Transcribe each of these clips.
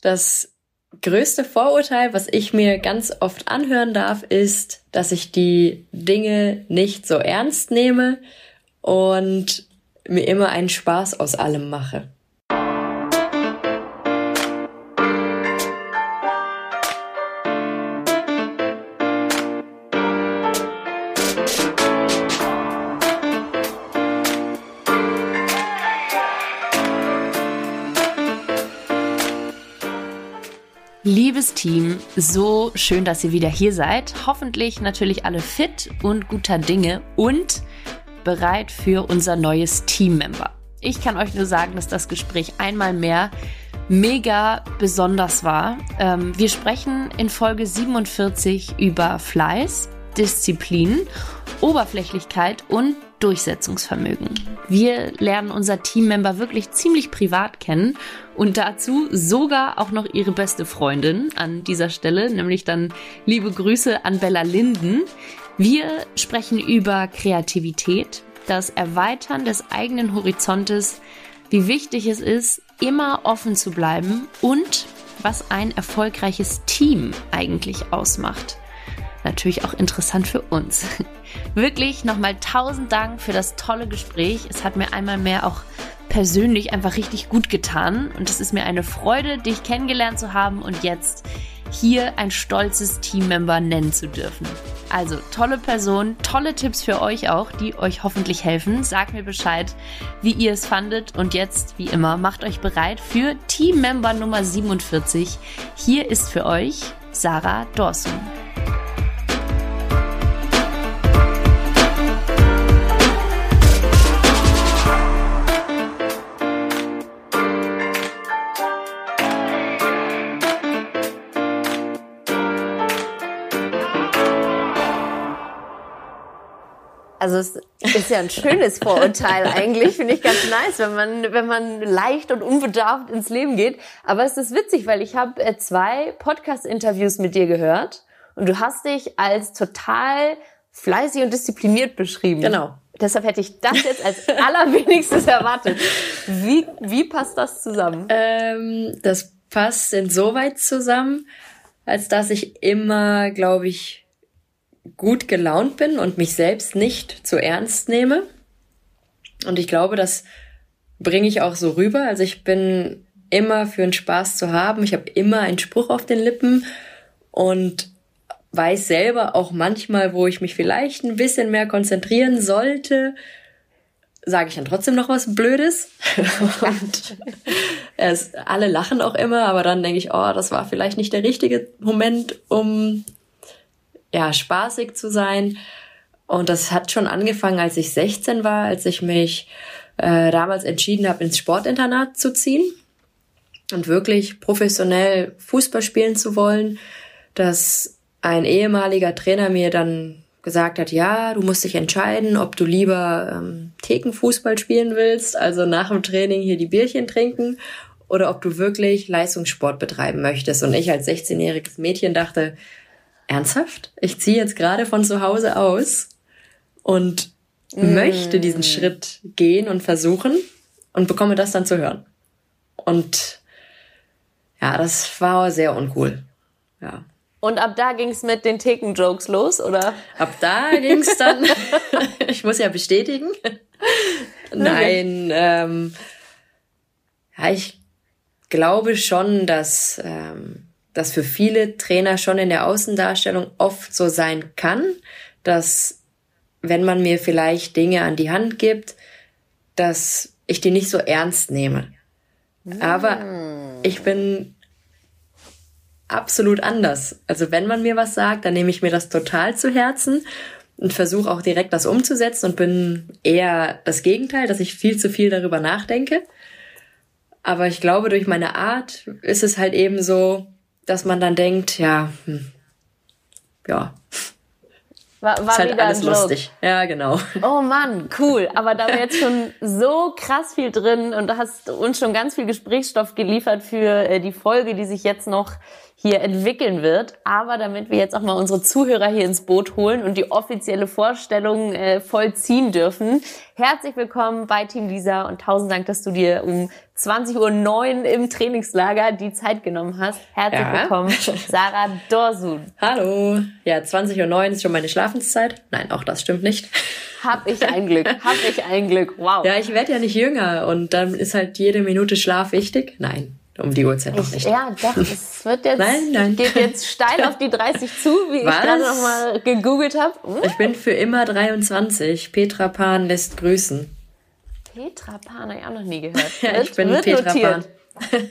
Das größte Vorurteil, was ich mir ganz oft anhören darf, ist, dass ich die Dinge nicht so ernst nehme und mir immer einen Spaß aus allem mache. Team, so schön, dass ihr wieder hier seid. Hoffentlich natürlich alle fit und guter Dinge und bereit für unser neues Teammember. Ich kann euch nur sagen, dass das Gespräch einmal mehr mega besonders war. Ähm, wir sprechen in Folge 47 über Fleiß, Disziplin, Oberflächlichkeit und Durchsetzungsvermögen. Wir lernen unser Teammember wirklich ziemlich privat kennen und dazu sogar auch noch ihre beste Freundin an dieser Stelle, nämlich dann liebe Grüße an Bella Linden. Wir sprechen über Kreativität, das Erweitern des eigenen Horizontes, wie wichtig es ist, immer offen zu bleiben und was ein erfolgreiches Team eigentlich ausmacht natürlich auch interessant für uns. Wirklich nochmal tausend Dank für das tolle Gespräch. Es hat mir einmal mehr auch persönlich einfach richtig gut getan und es ist mir eine Freude, dich kennengelernt zu haben und jetzt hier ein stolzes Teammember nennen zu dürfen. Also tolle Person, tolle Tipps für euch auch, die euch hoffentlich helfen. Sagt mir Bescheid, wie ihr es fandet und jetzt, wie immer, macht euch bereit für Teammember Nummer 47. Hier ist für euch Sarah Dorsun. Also es ist ja ein schönes Vorurteil eigentlich, finde ich ganz nice, wenn man, wenn man leicht und unbedarft ins Leben geht. Aber es ist witzig, weil ich habe äh, zwei Podcast-Interviews mit dir gehört und du hast dich als total fleißig und diszipliniert beschrieben. Genau. Deshalb hätte ich das jetzt als allerwenigstes erwartet. Wie, wie passt das zusammen? Ähm, das passt insoweit zusammen, als dass ich immer, glaube ich, gut gelaunt bin und mich selbst nicht zu ernst nehme. Und ich glaube, das bringe ich auch so rüber. Also ich bin immer für einen Spaß zu haben. Ich habe immer einen Spruch auf den Lippen und weiß selber auch manchmal, wo ich mich vielleicht ein bisschen mehr konzentrieren sollte, sage ich dann trotzdem noch was Blödes. und es, alle lachen auch immer, aber dann denke ich, oh, das war vielleicht nicht der richtige Moment, um ja, spaßig zu sein. Und das hat schon angefangen, als ich 16 war, als ich mich äh, damals entschieden habe, ins Sportinternat zu ziehen und wirklich professionell Fußball spielen zu wollen, dass ein ehemaliger Trainer mir dann gesagt hat, ja, du musst dich entscheiden, ob du lieber ähm, Thekenfußball spielen willst, also nach dem Training hier die Bierchen trinken, oder ob du wirklich Leistungssport betreiben möchtest. Und ich als 16-jähriges Mädchen dachte, ernsthaft? Ich ziehe jetzt gerade von zu Hause aus und mm. möchte diesen Schritt gehen und versuchen und bekomme das dann zu hören. Und ja, das war sehr uncool. Ja. Und ab da ging's mit den Theken-Jokes los, oder? Ab da ging's dann. ich muss ja bestätigen. Nein, ähm, ja, ich glaube schon, dass ähm, das für viele Trainer schon in der Außendarstellung oft so sein kann, dass wenn man mir vielleicht Dinge an die Hand gibt, dass ich die nicht so ernst nehme. Aber mm. ich bin absolut anders. Also wenn man mir was sagt, dann nehme ich mir das total zu Herzen und versuche auch direkt das umzusetzen und bin eher das Gegenteil, dass ich viel zu viel darüber nachdenke. Aber ich glaube, durch meine Art ist es halt eben so, dass man dann denkt, ja, hm, ja. War, war ist halt alles lustig. Ja, genau. Oh Mann, cool. Aber da wir jetzt schon so krass viel drin und du hast uns schon ganz viel Gesprächsstoff geliefert für äh, die Folge, die sich jetzt noch hier entwickeln wird. Aber damit wir jetzt auch mal unsere Zuhörer hier ins Boot holen und die offizielle Vorstellung äh, vollziehen dürfen, Herzlich willkommen bei Team Lisa und tausend Dank, dass du dir um 20.09 Uhr im Trainingslager die Zeit genommen hast. Herzlich ja. willkommen, Sarah Dorsun. Hallo. Ja, 20.09 Uhr ist schon meine Schlafenszeit. Nein, auch das stimmt nicht. Hab ich ein Glück, hab ich ein Glück, wow. Ja, ich werde ja nicht jünger und dann ist halt jede Minute Schlaf wichtig. Nein, um die Uhrzeit noch nicht. Ja, doch, es wird jetzt, nein, nein. geht jetzt steil auf die 30 zu, wie Was? ich gerade nochmal gegoogelt habe. Hm? Ich bin für immer 23. Petra Pan lässt grüßen. Petra Pan habe ich auch noch nie gehört. ja, ich bin Petra notiert. Pan.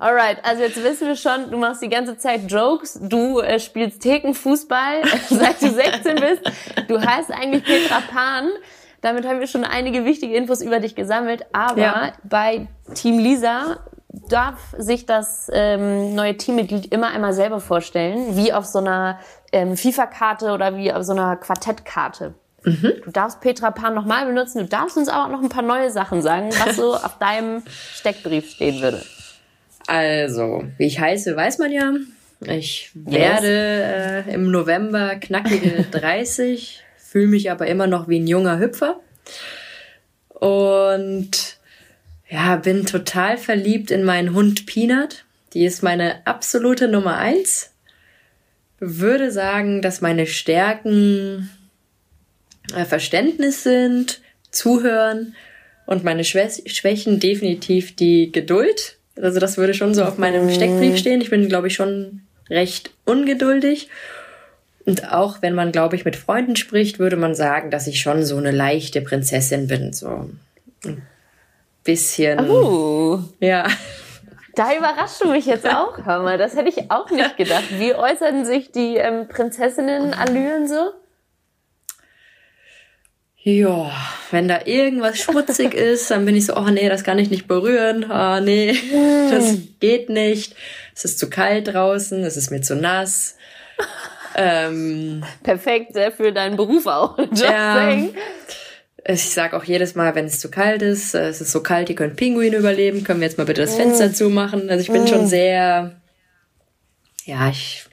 Alright, also jetzt wissen wir schon, du machst die ganze Zeit Jokes, du äh, spielst Thekenfußball, seit du 16 bist. Du heißt eigentlich Petra Pan. Damit haben wir schon einige wichtige Infos über dich gesammelt. Aber ja. bei Team Lisa darf sich das ähm, neue Teammitglied immer einmal selber vorstellen, wie auf so einer ähm, FIFA-Karte oder wie auf so einer Quartettkarte. Mhm. Du darfst Petra Pan nochmal benutzen, du darfst uns aber auch noch ein paar neue Sachen sagen, was so auf deinem Steckbrief stehen würde. Also, wie ich heiße, weiß man ja. Ich werde yes. äh, im November knackige 30, fühle mich aber immer noch wie ein junger Hüpfer. Und ja, bin total verliebt in meinen Hund Peanut. Die ist meine absolute Nummer eins. Würde sagen, dass meine Stärken äh, Verständnis sind, Zuhören und meine Schwächen definitiv die Geduld. Also das würde schon so auf meinem mhm. Steckbrief stehen. Ich bin, glaube ich, schon recht ungeduldig. Und auch wenn man, glaube ich, mit Freunden spricht, würde man sagen, dass ich schon so eine leichte Prinzessin bin. So bisschen. Oh. Ja. Da überrascht du mich jetzt auch, hör mal. Das hätte ich auch nicht gedacht. Wie äußern sich die ähm, Prinzessinnen-Allüren so? Ja, wenn da irgendwas schmutzig ist, dann bin ich so, oh nee, das kann ich nicht berühren. Oh nee, mm. das geht nicht. Es ist zu kalt draußen, es ist mir zu nass. ähm, Perfekt für deinen Beruf auch. Just ja, saying. Ich sage auch jedes Mal, wenn es zu kalt ist, äh, es ist so kalt, die können Pinguine überleben, können wir jetzt mal bitte das Fenster mm. zumachen. Also ich bin mm. schon sehr, ja, ich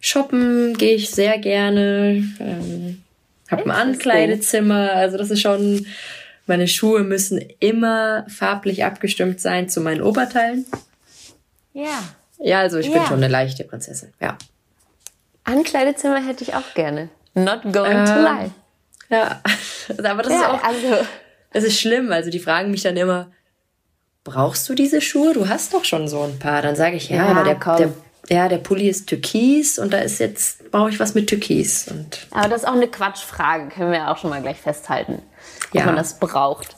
shoppen gehe ich sehr gerne, ähm, habe ein Ankleidezimmer, also das ist schon, meine Schuhe müssen immer farblich abgestimmt sein zu meinen Oberteilen. Ja. Ja, also ich ja. bin schon eine leichte Prinzessin, ja. Ankleidezimmer hätte ich auch gerne. Not going ähm, to lie. Ja, aber das ja, ist auch, also, das ist schlimm. Also die fragen mich dann immer, brauchst du diese Schuhe? Du hast doch schon so ein paar. Dann sage ich, ja, ja aber der, der, ja, der Pulli ist türkis und da ist jetzt, brauche ich was mit türkis. Und aber das ist auch eine Quatschfrage, können wir auch schon mal gleich festhalten, ob ja. man das braucht.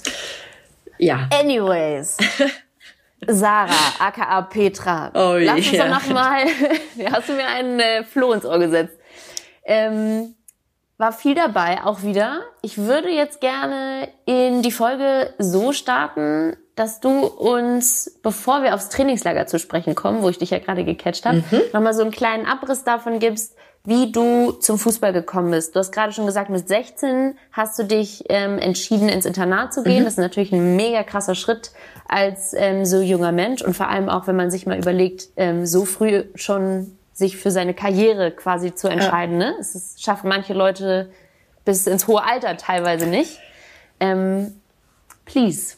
Ja. Anyways. Sarah, aka Petra. Oh, Lass uns ja. doch nochmal, hast du mir einen äh, Floh ins Ohr gesetzt. Ähm, war viel dabei, auch wieder. Ich würde jetzt gerne in die Folge so starten, dass du uns, bevor wir aufs Trainingslager zu sprechen kommen, wo ich dich ja gerade gecatcht habe, mhm. nochmal so einen kleinen Abriss davon gibst, wie du zum Fußball gekommen bist. Du hast gerade schon gesagt, mit 16 hast du dich ähm, entschieden, ins Internat zu gehen. Mhm. Das ist natürlich ein mega krasser Schritt als ähm, so junger Mensch und vor allem auch, wenn man sich mal überlegt, ähm, so früh schon sich für seine Karriere quasi zu entscheiden. Ja. Ne? Es ist, schaffen manche Leute bis ins hohe Alter teilweise nicht. Ähm, please.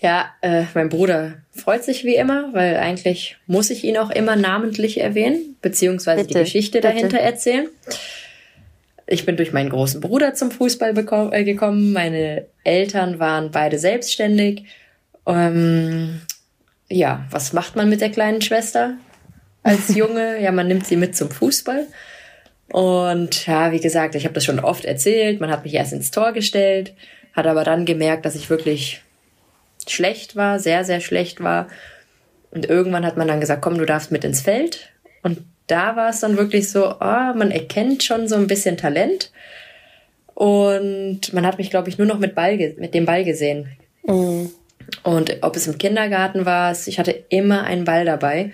Ja, äh, mein Bruder freut sich wie immer, weil eigentlich muss ich ihn auch immer namentlich erwähnen, beziehungsweise bitte, die Geschichte bitte. dahinter erzählen. Ich bin durch meinen großen Bruder zum Fußball äh, gekommen. Meine Eltern waren beide selbstständig. Ähm, ja, was macht man mit der kleinen Schwester? Als Junge. Ja, man nimmt sie mit zum Fußball. Und ja, wie gesagt, ich habe das schon oft erzählt. Man hat mich erst ins Tor gestellt, hat aber dann gemerkt, dass ich wirklich schlecht war, sehr, sehr schlecht war. Und irgendwann hat man dann gesagt, komm, du darfst mit ins Feld. Und da war es dann wirklich so, oh, man erkennt schon so ein bisschen Talent. Und man hat mich, glaube ich, nur noch mit, Ball mit dem Ball gesehen. Mhm. Und ob es im Kindergarten war, ich hatte immer einen Ball dabei.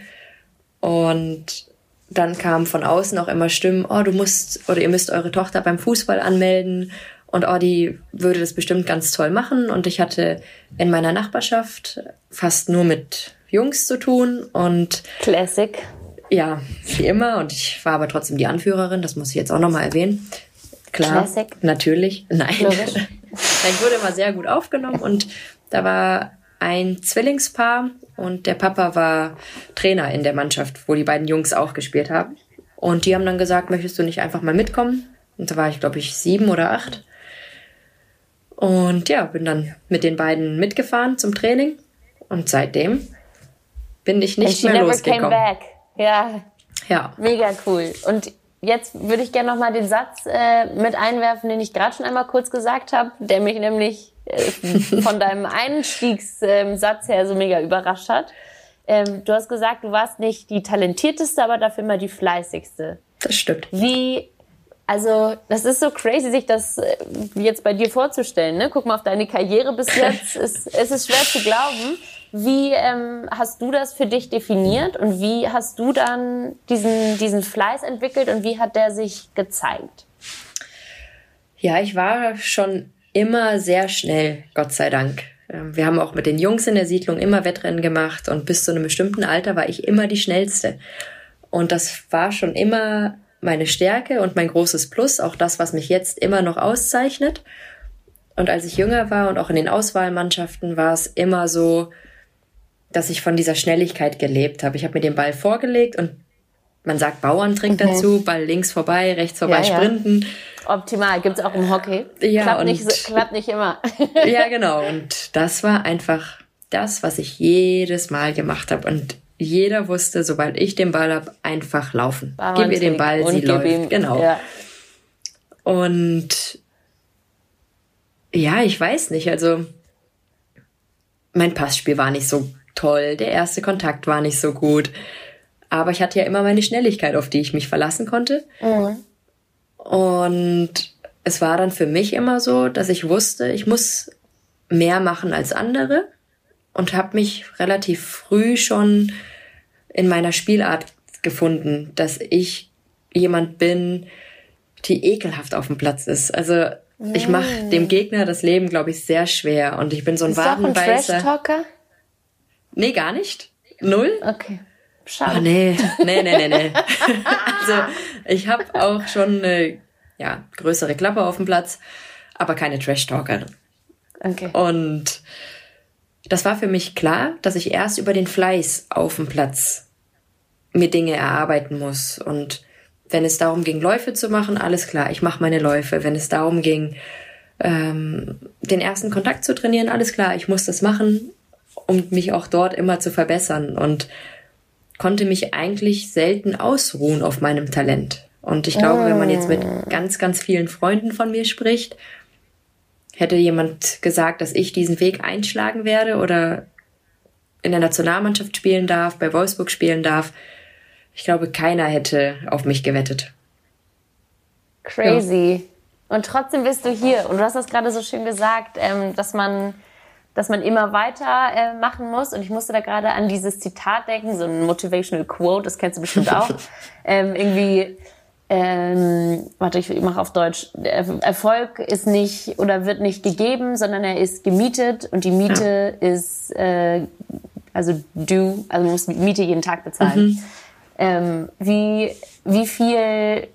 Und dann kamen von außen auch immer Stimmen, oh, du musst oder ihr müsst eure Tochter beim Fußball anmelden und oh, die würde das bestimmt ganz toll machen. Und ich hatte in meiner Nachbarschaft fast nur mit Jungs zu tun und Classic. Ja, wie immer. Und ich war aber trotzdem die Anführerin, das muss ich jetzt auch nochmal erwähnen. Klar, Classic. natürlich. Nein. Ich wurde immer sehr gut aufgenommen und da war ein Zwillingspaar und der Papa war Trainer in der Mannschaft, wo die beiden Jungs auch gespielt haben. Und die haben dann gesagt, möchtest du nicht einfach mal mitkommen? Und da war ich, glaube ich, sieben oder acht. Und ja, bin dann mit den beiden mitgefahren zum Training. Und seitdem bin ich nicht mehr losgekommen. Came back. Ja. Ja. Mega cool. Und jetzt würde ich gerne noch mal den Satz äh, mit einwerfen, den ich gerade schon einmal kurz gesagt habe, der mich nämlich von deinem Einstiegssatz her so mega überrascht hat. Ähm, du hast gesagt, du warst nicht die talentierteste, aber dafür immer die fleißigste. Das stimmt. Wie, also das ist so crazy, sich das äh, jetzt bei dir vorzustellen. Ne? Guck mal auf deine Karriere bis jetzt. es, es ist schwer zu glauben. Wie ähm, hast du das für dich definiert und wie hast du dann diesen, diesen Fleiß entwickelt und wie hat der sich gezeigt? Ja, ich war schon immer sehr schnell, Gott sei Dank. Ähm, wir haben auch mit den Jungs in der Siedlung immer Wettrennen gemacht und bis zu einem bestimmten Alter war ich immer die schnellste. Und das war schon immer meine Stärke und mein großes Plus, auch das, was mich jetzt immer noch auszeichnet. Und als ich jünger war und auch in den Auswahlmannschaften war es immer so, dass ich von dieser Schnelligkeit gelebt habe. Ich habe mir den Ball vorgelegt und man sagt Bauerntrick okay. dazu, Ball links vorbei, rechts vorbei, ja, sprinten. Ja. Optimal, gibt's auch im Hockey. Ja, klappt, und, nicht, klappt nicht immer. ja, genau. Und das war einfach das, was ich jedes Mal gemacht habe. Und jeder wusste, sobald ich den Ball habe, einfach laufen. Gib ihr den Ball, sie läuft. Ihm, genau. Ja. Und ja, ich weiß nicht. Also mein Passspiel war nicht so toll, der erste Kontakt war nicht so gut. Aber ich hatte ja immer meine Schnelligkeit, auf die ich mich verlassen konnte. Mhm. Und es war dann für mich immer so, dass ich wusste, ich muss mehr machen als andere und habe mich relativ früh schon in meiner Spielart gefunden, dass ich jemand bin, die ekelhaft auf dem Platz ist. Also ich mache dem Gegner das Leben, glaube ich, sehr schwer und ich bin so ein Wadenbeißer. Nee, gar nicht. Null? Okay. Schade. Oh, nee, nee, nee, nee, nee. also ich habe auch schon eine ja, größere Klappe auf dem Platz, aber keine Trash-Talkerin. Okay. Und das war für mich klar, dass ich erst über den Fleiß auf dem Platz mir Dinge erarbeiten muss. Und wenn es darum ging, Läufe zu machen, alles klar, ich mache meine Läufe. Wenn es darum ging, ähm, den ersten Kontakt zu trainieren, alles klar, ich muss das machen um mich auch dort immer zu verbessern und konnte mich eigentlich selten ausruhen auf meinem Talent. Und ich glaube, wenn man jetzt mit ah. ganz, ganz vielen Freunden von mir spricht, hätte jemand gesagt, dass ich diesen Weg einschlagen werde oder in der Nationalmannschaft spielen darf, bei Wolfsburg spielen darf, ich glaube, keiner hätte auf mich gewettet. Crazy. Ja. Und trotzdem bist du hier. Und du hast das gerade so schön gesagt, ähm, dass man dass man immer weiter äh, machen muss. Und ich musste da gerade an dieses Zitat denken, so ein Motivational Quote, das kennst du bestimmt auch. ähm, irgendwie, ähm, warte, ich mache auf Deutsch. Erfolg ist nicht oder wird nicht gegeben, sondern er ist gemietet und die Miete ja. ist, äh, also du, also man muss Miete jeden Tag bezahlen. Mhm. Ähm, wie, wie viel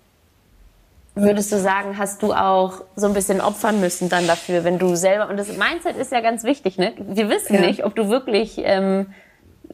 würdest du sagen, hast du auch so ein bisschen opfern müssen dann dafür, wenn du selber, und das Mindset ist ja ganz wichtig, ne? Wir wissen ja. nicht, ob du wirklich ähm,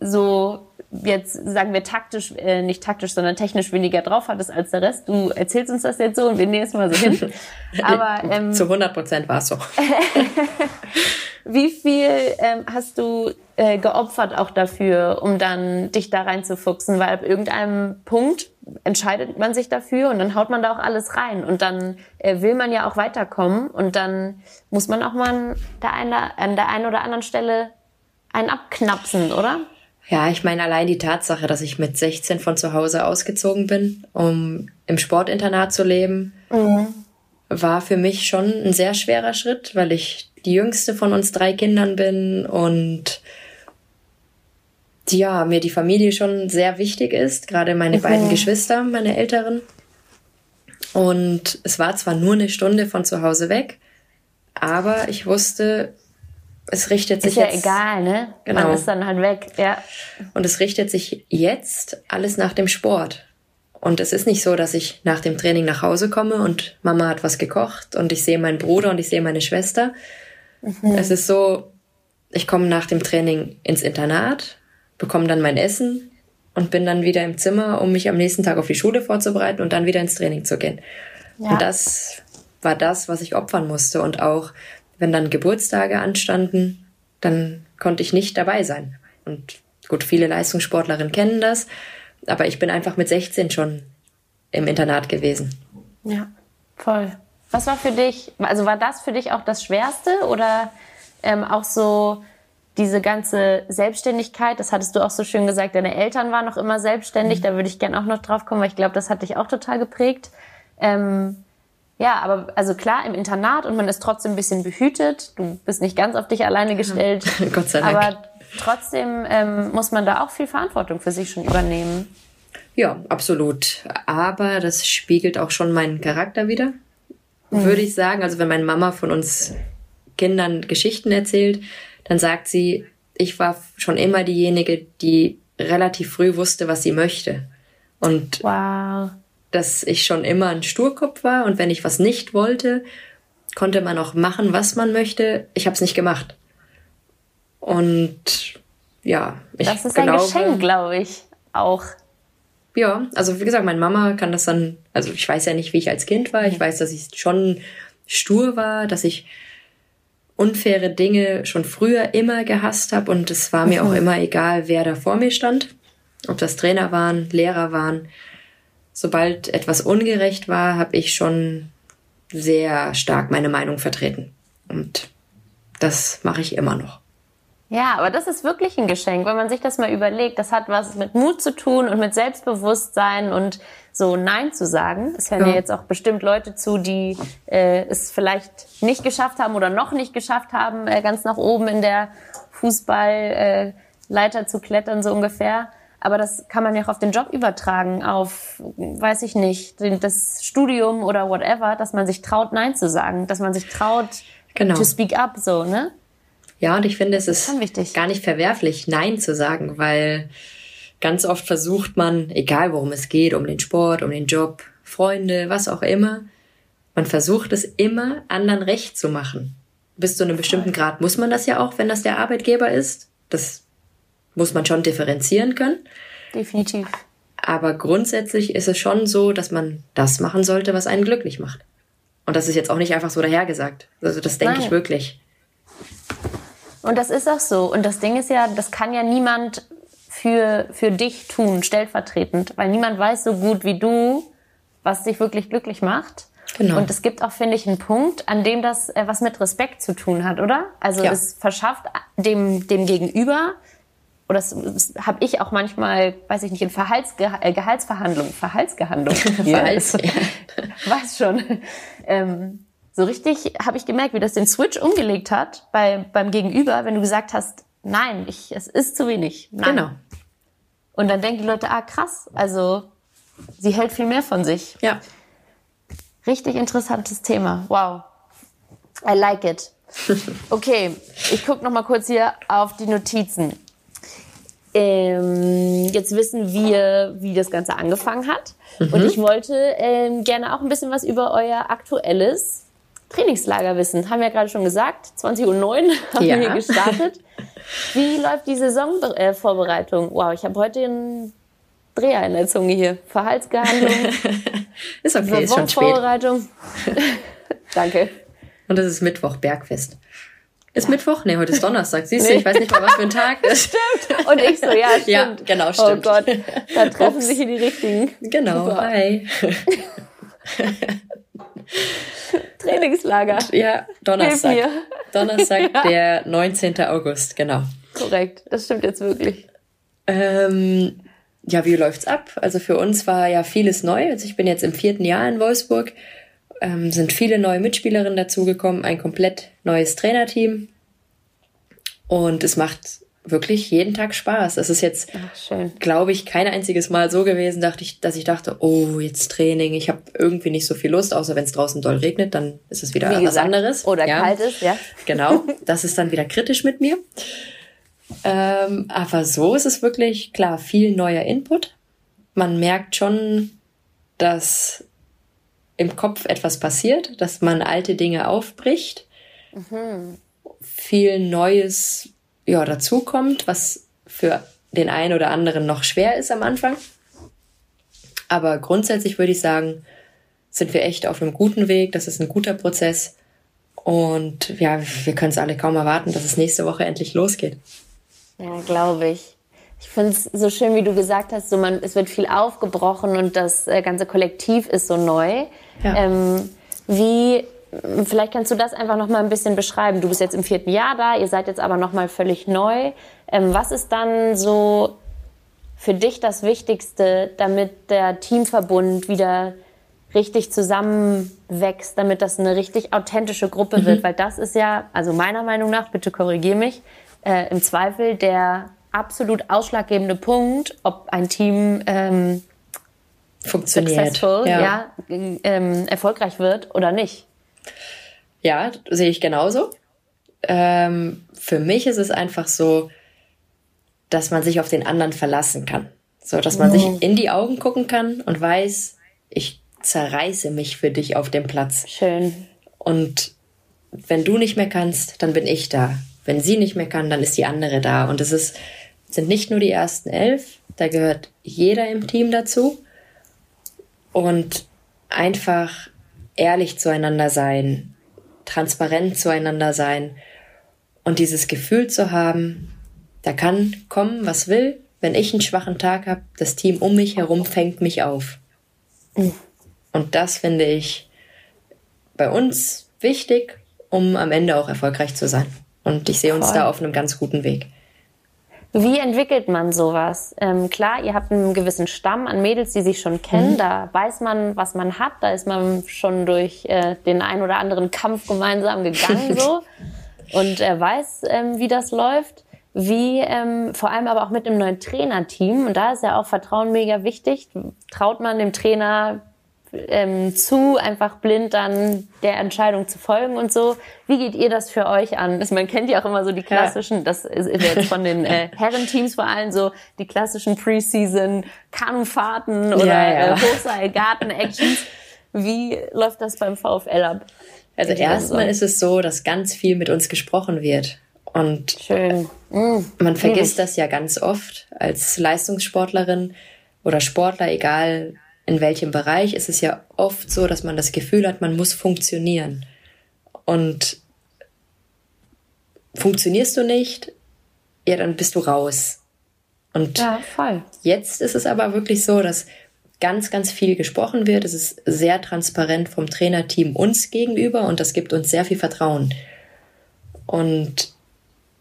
so jetzt sagen wir taktisch, äh, nicht taktisch, sondern technisch weniger drauf hattest als der Rest. Du erzählst uns das jetzt so und wir nehmen es mal so hin. Aber ähm, zu 100 Prozent war es so. Wie viel ähm, hast du äh, geopfert auch dafür, um dann dich da reinzufuchsen? Weil ab irgendeinem Punkt entscheidet man sich dafür und dann haut man da auch alles rein und dann äh, will man ja auch weiterkommen und dann muss man auch mal der eine, an der einen oder anderen Stelle einen abknapsen, oder? Ja, ich meine allein die Tatsache, dass ich mit 16 von zu Hause ausgezogen bin, um im Sportinternat zu leben, mhm. war für mich schon ein sehr schwerer Schritt, weil ich die jüngste von uns drei Kindern bin und ja, mir die Familie schon sehr wichtig ist, gerade meine okay. beiden Geschwister, meine Älteren. Und es war zwar nur eine Stunde von zu Hause weg, aber ich wusste, es richtet sich ist ja jetzt, egal, ne? Genau. Man ist dann halt weg, ja. Und es richtet sich jetzt alles nach dem Sport. Und es ist nicht so, dass ich nach dem Training nach Hause komme und Mama hat was gekocht und ich sehe meinen Bruder und ich sehe meine Schwester. Mhm. Es ist so, ich komme nach dem Training ins Internat, bekomme dann mein Essen und bin dann wieder im Zimmer, um mich am nächsten Tag auf die Schule vorzubereiten und dann wieder ins Training zu gehen. Ja. Und das war das, was ich opfern musste. Und auch wenn dann Geburtstage anstanden, dann konnte ich nicht dabei sein. Und gut, viele Leistungssportlerinnen kennen das, aber ich bin einfach mit 16 schon im Internat gewesen. Ja, voll. Was war für dich, also war das für dich auch das Schwerste oder ähm, auch so diese ganze Selbstständigkeit, das hattest du auch so schön gesagt, deine Eltern waren noch immer selbstständig, mhm. da würde ich gerne auch noch drauf kommen, weil ich glaube, das hat dich auch total geprägt. Ähm, ja, aber also klar, im Internat und man ist trotzdem ein bisschen behütet. Du bist nicht ganz auf dich alleine gestellt. Gott sei Dank. Aber trotzdem ähm, muss man da auch viel Verantwortung für sich schon übernehmen. Ja, absolut. Aber das spiegelt auch schon meinen Charakter wieder, mhm. würde ich sagen. Also wenn meine Mama von uns Kindern Geschichten erzählt, dann sagt sie, ich war schon immer diejenige, die relativ früh wusste, was sie möchte. Und wow. Dass ich schon immer ein Sturkopf war und wenn ich was nicht wollte, konnte man auch machen, was man möchte. Ich habe es nicht gemacht. Und ja, ich Das ist glaube, ein Geschenk, glaube ich, auch. Ja, also wie gesagt, meine Mama kann das dann, also ich weiß ja nicht, wie ich als Kind war. Ich mhm. weiß, dass ich schon stur war, dass ich unfaire Dinge schon früher immer gehasst habe und es war mir mhm. auch immer egal, wer da vor mir stand, ob das Trainer waren, Lehrer waren. Sobald etwas ungerecht war, habe ich schon sehr stark meine Meinung vertreten und das mache ich immer noch. Ja, aber das ist wirklich ein Geschenk, wenn man sich das mal überlegt. Das hat was mit Mut zu tun und mit Selbstbewusstsein und so Nein zu sagen. Es hören ja, ja jetzt auch bestimmt Leute zu, die äh, es vielleicht nicht geschafft haben oder noch nicht geschafft haben, äh, ganz nach oben in der Fußballleiter äh, zu klettern, so ungefähr. Aber das kann man ja auch auf den Job übertragen, auf, weiß ich nicht, das Studium oder whatever, dass man sich traut, Nein zu sagen, dass man sich traut, genau. to speak up, so, ne? Ja, und ich finde, es ist, gar nicht verwerflich, Nein zu sagen, weil ganz oft versucht man, egal worum es geht, um den Sport, um den Job, Freunde, was auch immer, man versucht es immer anderen recht zu machen. Bis zu einem bestimmten Grad muss man das ja auch, wenn das der Arbeitgeber ist. Das muss man schon differenzieren können. Definitiv. Aber grundsätzlich ist es schon so, dass man das machen sollte, was einen glücklich macht. Und das ist jetzt auch nicht einfach so dahergesagt. Also das denke ich wirklich. Und das ist auch so. Und das Ding ist ja, das kann ja niemand für, für dich tun, stellvertretend, weil niemand weiß so gut wie du, was dich wirklich glücklich macht. Genau. Und es gibt auch, finde ich, einen Punkt, an dem das äh, was mit Respekt zu tun hat, oder? Also ja. es verschafft dem, dem Gegenüber, oder das, das habe ich auch manchmal, weiß ich nicht, in Verhaltsge äh, Gehaltsverhandlungen, Verhaltsgehandlungen, Verhalts, weiß schon, ähm, so richtig habe ich gemerkt, wie das den Switch umgelegt hat bei, beim Gegenüber, wenn du gesagt hast, nein, ich, es ist zu wenig. Nein. Genau. Und dann denken die Leute, ah krass, also sie hält viel mehr von sich. Ja. Richtig interessantes Thema. Wow. I like it. Okay, ich gucke noch mal kurz hier auf die Notizen. Ähm, jetzt wissen wir, wie das Ganze angefangen hat. Mhm. Und ich wollte ähm, gerne auch ein bisschen was über euer aktuelles Trainingslager wissen. Haben wir ja gerade schon gesagt, 20.09 Uhr haben ja. wir hier gestartet. Wie läuft die Saisonvorbereitung? Wow, ich habe heute einen Dreher in der Zunge hier. Verhaltsgehandlung. ist okay, ist schon spät. Vorbereitung. Danke. Und das ist Mittwoch, Bergfest. Ist ja. Mittwoch? Nee, heute ist Donnerstag. Siehst du, nee. ich weiß nicht mal, was für ein Tag ist. stimmt. Und ich so, ja, stimmt. Ja, genau, stimmt. Oh Gott, da treffen Ups. sich hier die Richtigen. Genau, Super. hi. Trainingslager. Ja, Donnerstag. Donnerstag, ja. der 19. August, genau. Korrekt, das stimmt jetzt wirklich. Ähm, ja, wie läuft's ab? Also für uns war ja vieles neu. Also ich bin jetzt im vierten Jahr in Wolfsburg. Ähm, sind viele neue Mitspielerinnen dazugekommen, ein komplett neues Trainerteam. Und es macht wirklich jeden Tag Spaß. Es ist jetzt, glaube ich, kein einziges Mal so gewesen, dachte ich, dass ich dachte, oh, jetzt Training, ich habe irgendwie nicht so viel Lust, außer wenn es draußen doll regnet, dann ist es wieder Wie was gesagt, anderes. Oder ja. kalt ist, ja. Genau, das ist dann wieder kritisch mit mir. Ähm, aber so ist es wirklich, klar, viel neuer Input. Man merkt schon, dass im Kopf etwas passiert, dass man alte Dinge aufbricht, mhm. viel Neues ja, dazukommt, was für den einen oder anderen noch schwer ist am Anfang. Aber grundsätzlich würde ich sagen, sind wir echt auf einem guten Weg. Das ist ein guter Prozess. Und ja, wir können es alle kaum erwarten, dass es nächste Woche endlich losgeht. Ja, glaube ich. Ich finde es so schön, wie du gesagt hast, so man, es wird viel aufgebrochen und das äh, ganze Kollektiv ist so neu. Ja. Ähm, wie, vielleicht kannst du das einfach noch mal ein bisschen beschreiben. Du bist jetzt im vierten Jahr da, ihr seid jetzt aber noch mal völlig neu. Ähm, was ist dann so für dich das Wichtigste, damit der Teamverbund wieder richtig zusammenwächst, damit das eine richtig authentische Gruppe mhm. wird? Weil das ist ja, also meiner Meinung nach, bitte korrigier mich, äh, im Zweifel der absolut ausschlaggebende Punkt, ob ein Team ähm, funktioniert, ja, ja ähm, erfolgreich wird oder nicht. Ja, sehe ich genauso. Ähm, für mich ist es einfach so, dass man sich auf den anderen verlassen kann. So, dass man oh. sich in die Augen gucken kann und weiß, ich zerreiße mich für dich auf dem Platz. Schön. Und wenn du nicht mehr kannst, dann bin ich da. Wenn sie nicht mehr kann, dann ist die andere da. Und es ist, sind nicht nur die ersten elf, da gehört jeder im Team dazu. Und einfach ehrlich zueinander sein, transparent zueinander sein und dieses Gefühl zu haben, da kann kommen, was will. Wenn ich einen schwachen Tag habe, das Team um mich herum fängt mich auf. Mhm. Und das finde ich bei uns wichtig, um am Ende auch erfolgreich zu sein. Und ich sehe uns Voll. da auf einem ganz guten Weg. Wie entwickelt man sowas? Ähm, klar, ihr habt einen gewissen Stamm an Mädels, die sich schon kennen. Mhm. Da weiß man, was man hat. Da ist man schon durch äh, den ein oder anderen Kampf gemeinsam gegangen so und er weiß, ähm, wie das läuft. Wie ähm, vor allem aber auch mit dem neuen Trainerteam. Und da ist ja auch Vertrauen mega wichtig. Traut man dem Trainer ähm, zu, einfach blind dann der Entscheidung zu folgen und so. Wie geht ihr das für euch an? Also man kennt ja auch immer so die klassischen, ja. das ist jetzt von den äh, Herrenteams vor allem so, die klassischen Preseason Kanufahrten oder ja, ja. äh, Hochseil-Garten-Actions. Wie läuft das beim VfL ab? Also erstmal ist es so, dass ganz viel mit uns gesprochen wird. Und Schön. Mm. man vergisst mm. das ja ganz oft als Leistungssportlerin oder Sportler, egal in welchem Bereich, ist es ja oft so, dass man das Gefühl hat, man muss funktionieren. Und funktionierst du nicht, ja, dann bist du raus. Und ja, jetzt ist es aber wirklich so, dass ganz, ganz viel gesprochen wird. Es ist sehr transparent vom Trainerteam uns gegenüber und das gibt uns sehr viel Vertrauen. Und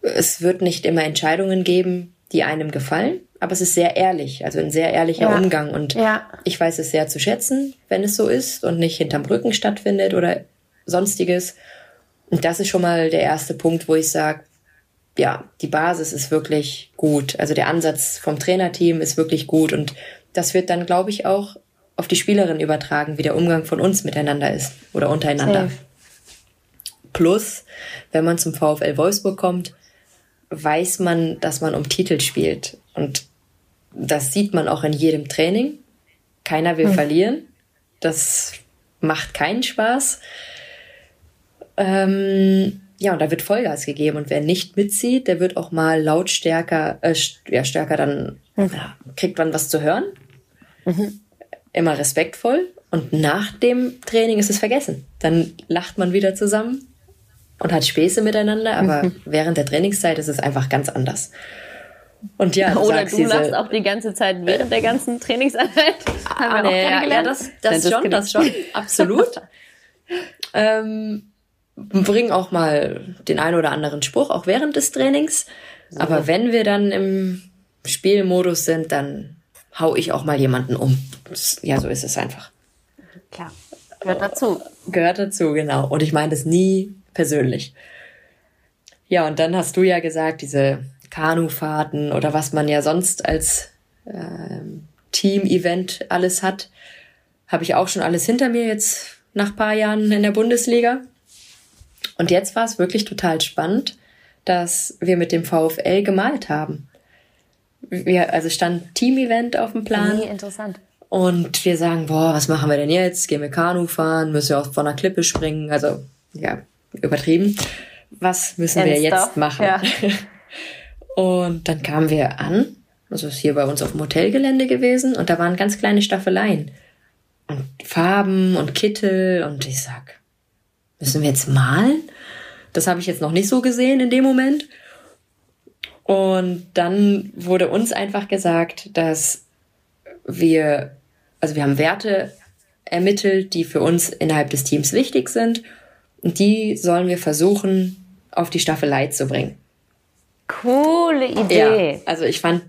es wird nicht immer Entscheidungen geben, die einem gefallen aber es ist sehr ehrlich, also ein sehr ehrlicher ja. Umgang. Und ja. ich weiß es sehr zu schätzen, wenn es so ist und nicht hinterm Rücken stattfindet oder sonstiges. Und das ist schon mal der erste Punkt, wo ich sage, ja, die Basis ist wirklich gut. Also der Ansatz vom Trainerteam ist wirklich gut und das wird dann, glaube ich, auch auf die Spielerin übertragen, wie der Umgang von uns miteinander ist oder untereinander. Safe. Plus, wenn man zum VfL Wolfsburg kommt, weiß man, dass man um Titel spielt. Und das sieht man auch in jedem Training. Keiner will hm. verlieren. Das macht keinen Spaß. Ähm, ja, und da wird Vollgas gegeben. Und wer nicht mitzieht, der wird auch mal lautstärker, äh, ja, stärker dann, hm. ja, kriegt man was zu hören. Mhm. Immer respektvoll. Und nach dem Training ist es vergessen. Dann lacht man wieder zusammen und hat Späße miteinander. Aber mhm. während der Trainingszeit ist es einfach ganz anders. Und ja, Oder du lachst auch die ganze Zeit während der ganzen Trainingseinheit. Ah, nee, ja, ja, das, das schon, das schon, absolut. ähm, bringen auch mal den einen oder anderen Spruch, auch während des Trainings. So. Aber wenn wir dann im Spielmodus sind, dann hau ich auch mal jemanden um. Ja, so ist es einfach. Klar. Gehört dazu. Gehört dazu, genau. Und ich meine das nie persönlich. Ja, und dann hast du ja gesagt, diese Kanufahrten oder was man ja sonst als äh, Team-Event alles hat, habe ich auch schon alles hinter mir jetzt nach paar Jahren in der Bundesliga. Und jetzt war es wirklich total spannend, dass wir mit dem VfL gemalt haben. Wir, also stand Team-Event auf dem Plan. Nee, interessant. Und wir sagen, boah, was machen wir denn jetzt? Gehen wir Kanu fahren? Müssen wir auch von einer Klippe springen? Also, ja, übertrieben. Was müssen wir jetzt machen? Ja. Und dann kamen wir an, also ist hier bei uns auf dem Hotelgelände gewesen, und da waren ganz kleine Staffeleien. Und Farben und Kittel, und ich sag, müssen wir jetzt malen? Das habe ich jetzt noch nicht so gesehen in dem Moment. Und dann wurde uns einfach gesagt, dass wir, also wir haben Werte ermittelt, die für uns innerhalb des Teams wichtig sind. Und die sollen wir versuchen, auf die Staffelei zu bringen. Coole Idee. Ja, also ich fand,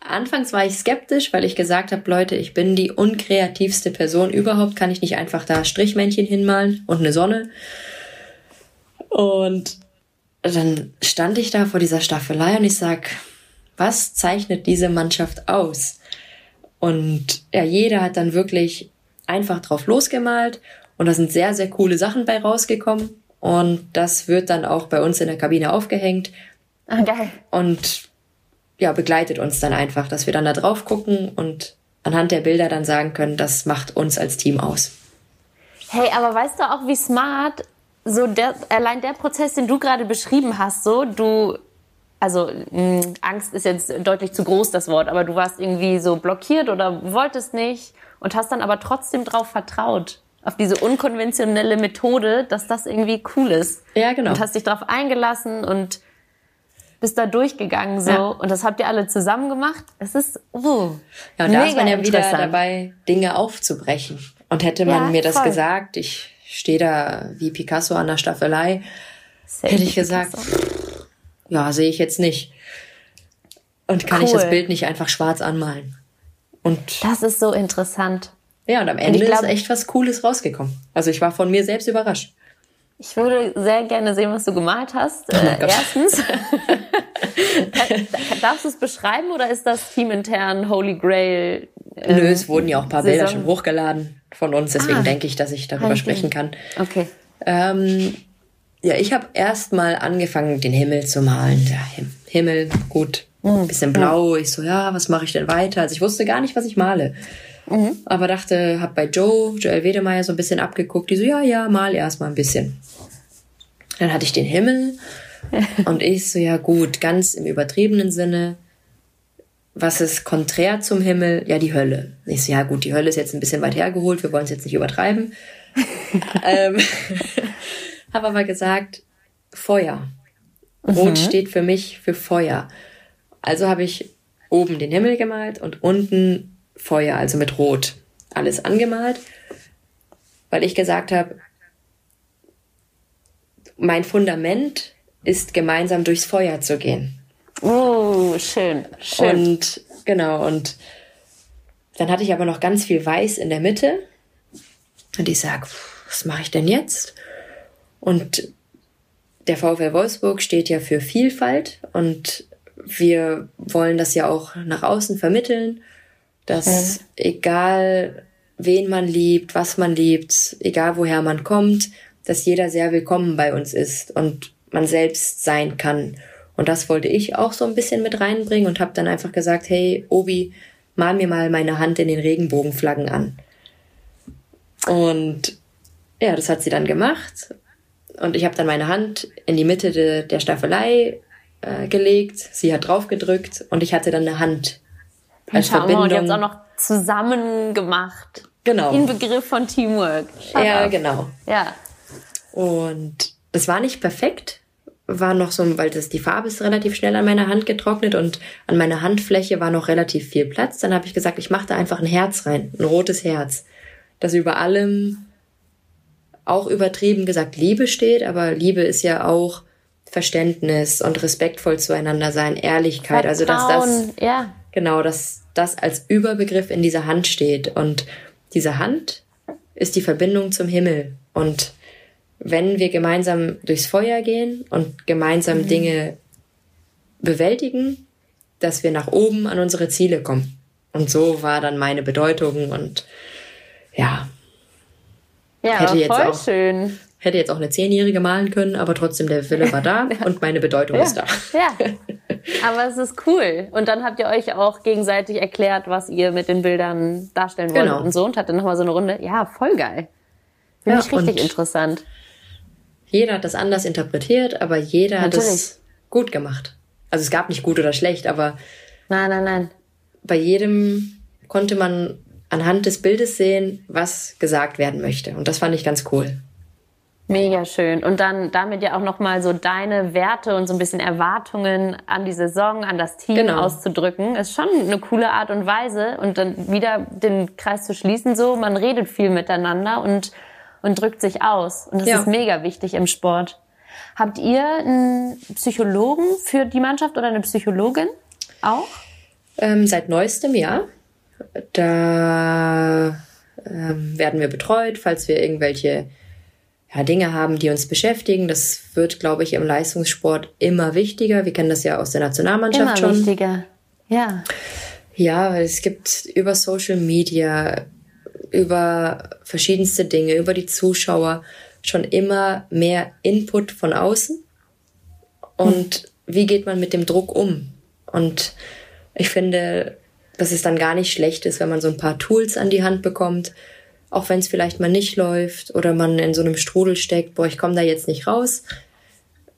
anfangs war ich skeptisch, weil ich gesagt habe, Leute, ich bin die unkreativste Person überhaupt, kann ich nicht einfach da Strichmännchen hinmalen und eine Sonne. Und dann stand ich da vor dieser Staffelei und ich sag, was zeichnet diese Mannschaft aus? Und ja, jeder hat dann wirklich einfach drauf losgemalt und da sind sehr, sehr coole Sachen bei rausgekommen. Und das wird dann auch bei uns in der Kabine aufgehängt. Ah, geil. Und ja, begleitet uns dann einfach, dass wir dann da drauf gucken und anhand der Bilder dann sagen können, das macht uns als Team aus. Hey, aber weißt du auch, wie smart so der, allein der Prozess, den du gerade beschrieben hast, so du, also mh, Angst ist jetzt deutlich zu groß das Wort, aber du warst irgendwie so blockiert oder wolltest nicht und hast dann aber trotzdem drauf vertraut auf diese unkonventionelle Methode, dass das irgendwie cool ist. Ja, genau. Und hast dich darauf eingelassen und bist da durchgegangen so ja. und das habt ihr alle zusammen gemacht. Es ist uh, ja und da ist man ja wieder dabei Dinge aufzubrechen. Und hätte man ja, mir das voll. gesagt, ich stehe da wie Picasso an der Staffelei, Sehr hätte ich gesagt, pff, ja, sehe ich jetzt nicht. Und kann cool. ich das Bild nicht einfach schwarz anmalen. Und das ist so interessant. Ja, und am Ende und glaub, ist echt was Cooles rausgekommen. Also ich war von mir selbst überrascht. Ich würde sehr gerne sehen, was du gemalt hast. Oh äh, erstens. Darfst du es beschreiben oder ist das teamintern Holy Grail? Äh, Nö, es wurden ja auch ein paar Saison? Bilder schon hochgeladen von uns, deswegen ah, denke ich, dass ich darüber sprechen kann. Okay. Ähm, ja, ich habe erst mal angefangen, den Himmel zu malen. Der Himmel, gut, ein mhm. bisschen blau. Ich so, ja, was mache ich denn weiter? Also ich wusste gar nicht, was ich male. Mhm. Aber dachte, hab bei Joe, Joel Wedemeyer so ein bisschen abgeguckt. Die so, ja, ja, mal erst mal ein bisschen. Dann hatte ich den Himmel und ich so, ja gut, ganz im übertriebenen Sinne. Was ist konträr zum Himmel? Ja, die Hölle. Ich so, ja gut, die Hölle ist jetzt ein bisschen weit hergeholt, wir wollen es jetzt nicht übertreiben. ähm, habe aber gesagt, Feuer. Rot mhm. steht für mich für Feuer. Also habe ich oben den Himmel gemalt und unten Feuer, also mit Rot, alles angemalt, weil ich gesagt habe, mein Fundament ist gemeinsam durchs Feuer zu gehen. Oh, schön, schön. Und genau, und dann hatte ich aber noch ganz viel Weiß in der Mitte. Und ich sag, was mache ich denn jetzt? Und der VfL Wolfsburg steht ja für Vielfalt und wir wollen das ja auch nach außen vermitteln dass mhm. egal wen man liebt, was man liebt, egal woher man kommt, dass jeder sehr willkommen bei uns ist und man selbst sein kann. Und das wollte ich auch so ein bisschen mit reinbringen und habe dann einfach gesagt, hey Obi, mal mir mal meine Hand in den Regenbogenflaggen an. Und ja, das hat sie dann gemacht. Und ich habe dann meine Hand in die Mitte de, der Staffelei äh, gelegt. Sie hat drauf gedrückt und ich hatte dann eine Hand als Schau Verbindung. Und ihr habt auch noch zusammen gemacht. Genau. Inbegriff von Teamwork. Shut ja, up. genau. Ja. Und es war nicht perfekt, war noch so, weil das die Farbe ist relativ schnell an meiner Hand getrocknet und an meiner Handfläche war noch relativ viel Platz. Dann habe ich gesagt, ich mache da einfach ein Herz rein, ein rotes Herz, das über allem auch übertrieben gesagt Liebe steht, aber Liebe ist ja auch Verständnis und respektvoll zueinander sein, Ehrlichkeit, Vertrauen, also dass das ja. Genau, dass das als Überbegriff in dieser Hand steht. Und diese Hand ist die Verbindung zum Himmel. Und wenn wir gemeinsam durchs Feuer gehen und gemeinsam mhm. Dinge bewältigen, dass wir nach oben an unsere Ziele kommen. Und so war dann meine Bedeutung und ja. Ja, hätte voll schön. Hätte jetzt auch eine Zehnjährige malen können, aber trotzdem der Wille war da und meine Bedeutung ja. ist da. Ja, aber es ist cool. Und dann habt ihr euch auch gegenseitig erklärt, was ihr mit den Bildern darstellen wollt Genau. und so und hatte nochmal so eine Runde. Ja, voll geil. Finde Ja, ich richtig interessant. Jeder hat das anders interpretiert, aber jeder hat Natürlich. es gut gemacht. Also es gab nicht gut oder schlecht, aber Nein, nein, nein. bei jedem konnte man anhand des Bildes sehen, was gesagt werden möchte. Und das fand ich ganz cool. Mega schön. Und dann damit ja auch nochmal so deine Werte und so ein bisschen Erwartungen an die Saison, an das Team Genau. auszudrücken, ist schon eine coole Art und Weise. Und dann wieder den Kreis zu schließen, so, man redet viel miteinander und, und drückt sich aus. Und das Ja. ist mega wichtig im Sport. Habt ihr einen Psychologen für die Mannschaft oder eine Psychologin auch? Ähm, seit neuestem Jahr. Da ähm, werden wir betreut, falls wir irgendwelche ja, Dinge haben, die uns beschäftigen. Das wird, glaube ich, im Leistungssport immer wichtiger. Wir kennen das ja aus der Nationalmannschaft Immer schon. wichtiger. Ja. Ja, weil es gibt über Social Media, über verschiedenste Dinge, über die Zuschauer schon immer mehr Input von außen. Und wie geht man mit dem Druck um? Und ich finde, dass es dann gar nicht schlecht ist, wenn man so ein paar Tools an die Hand bekommt, auch wenn es vielleicht mal nicht läuft oder man in so einem Strudel steckt, boah, ich komme da jetzt nicht raus.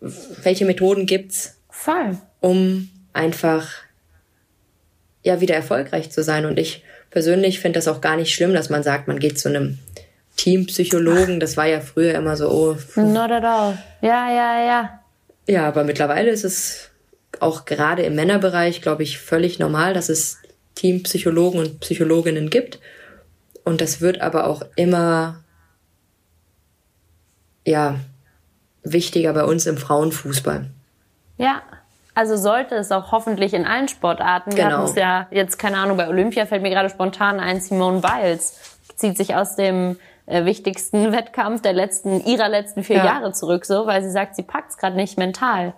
Welche Methoden gibt's, Voll. um einfach ja wieder erfolgreich zu sein. Und ich persönlich finde das auch gar nicht schlimm, dass man sagt, man geht zu einem Teampsychologen. Das war ja früher immer so, oh. Not at all. Ja, ja, ja. ja, aber mittlerweile ist es auch gerade im Männerbereich, glaube ich, völlig normal, dass es Teampsychologen und Psychologinnen gibt. Und das wird aber auch immer, ja, wichtiger bei uns im Frauenfußball. Ja, also sollte es auch hoffentlich in allen Sportarten. Wir Genau. hatten es ja jetzt, keine Ahnung, bei Olympia fällt mir gerade spontan ein, Simone Biles zieht sich aus dem äh, wichtigsten Wettkampf der letzten, ihrer letzten vier Ja. Jahre zurück, so, weil sie sagt, sie packt's gerade nicht mental.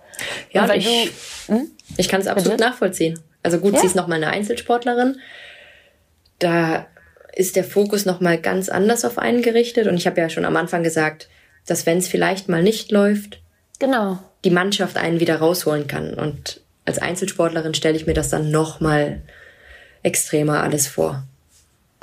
Ja, weil ich, du, hm? ich kann es absolut nachvollziehen. Also gut, Ja. sie ist noch mal eine Einzelsportlerin. Da ist der Fokus noch mal ganz anders auf einen gerichtet. Und ich habe ja schon am Anfang gesagt, dass wenn es vielleicht mal nicht läuft, Genau. die Mannschaft einen wieder rausholen kann. Und als Einzelsportlerin stelle ich mir das dann noch mal extremer alles vor.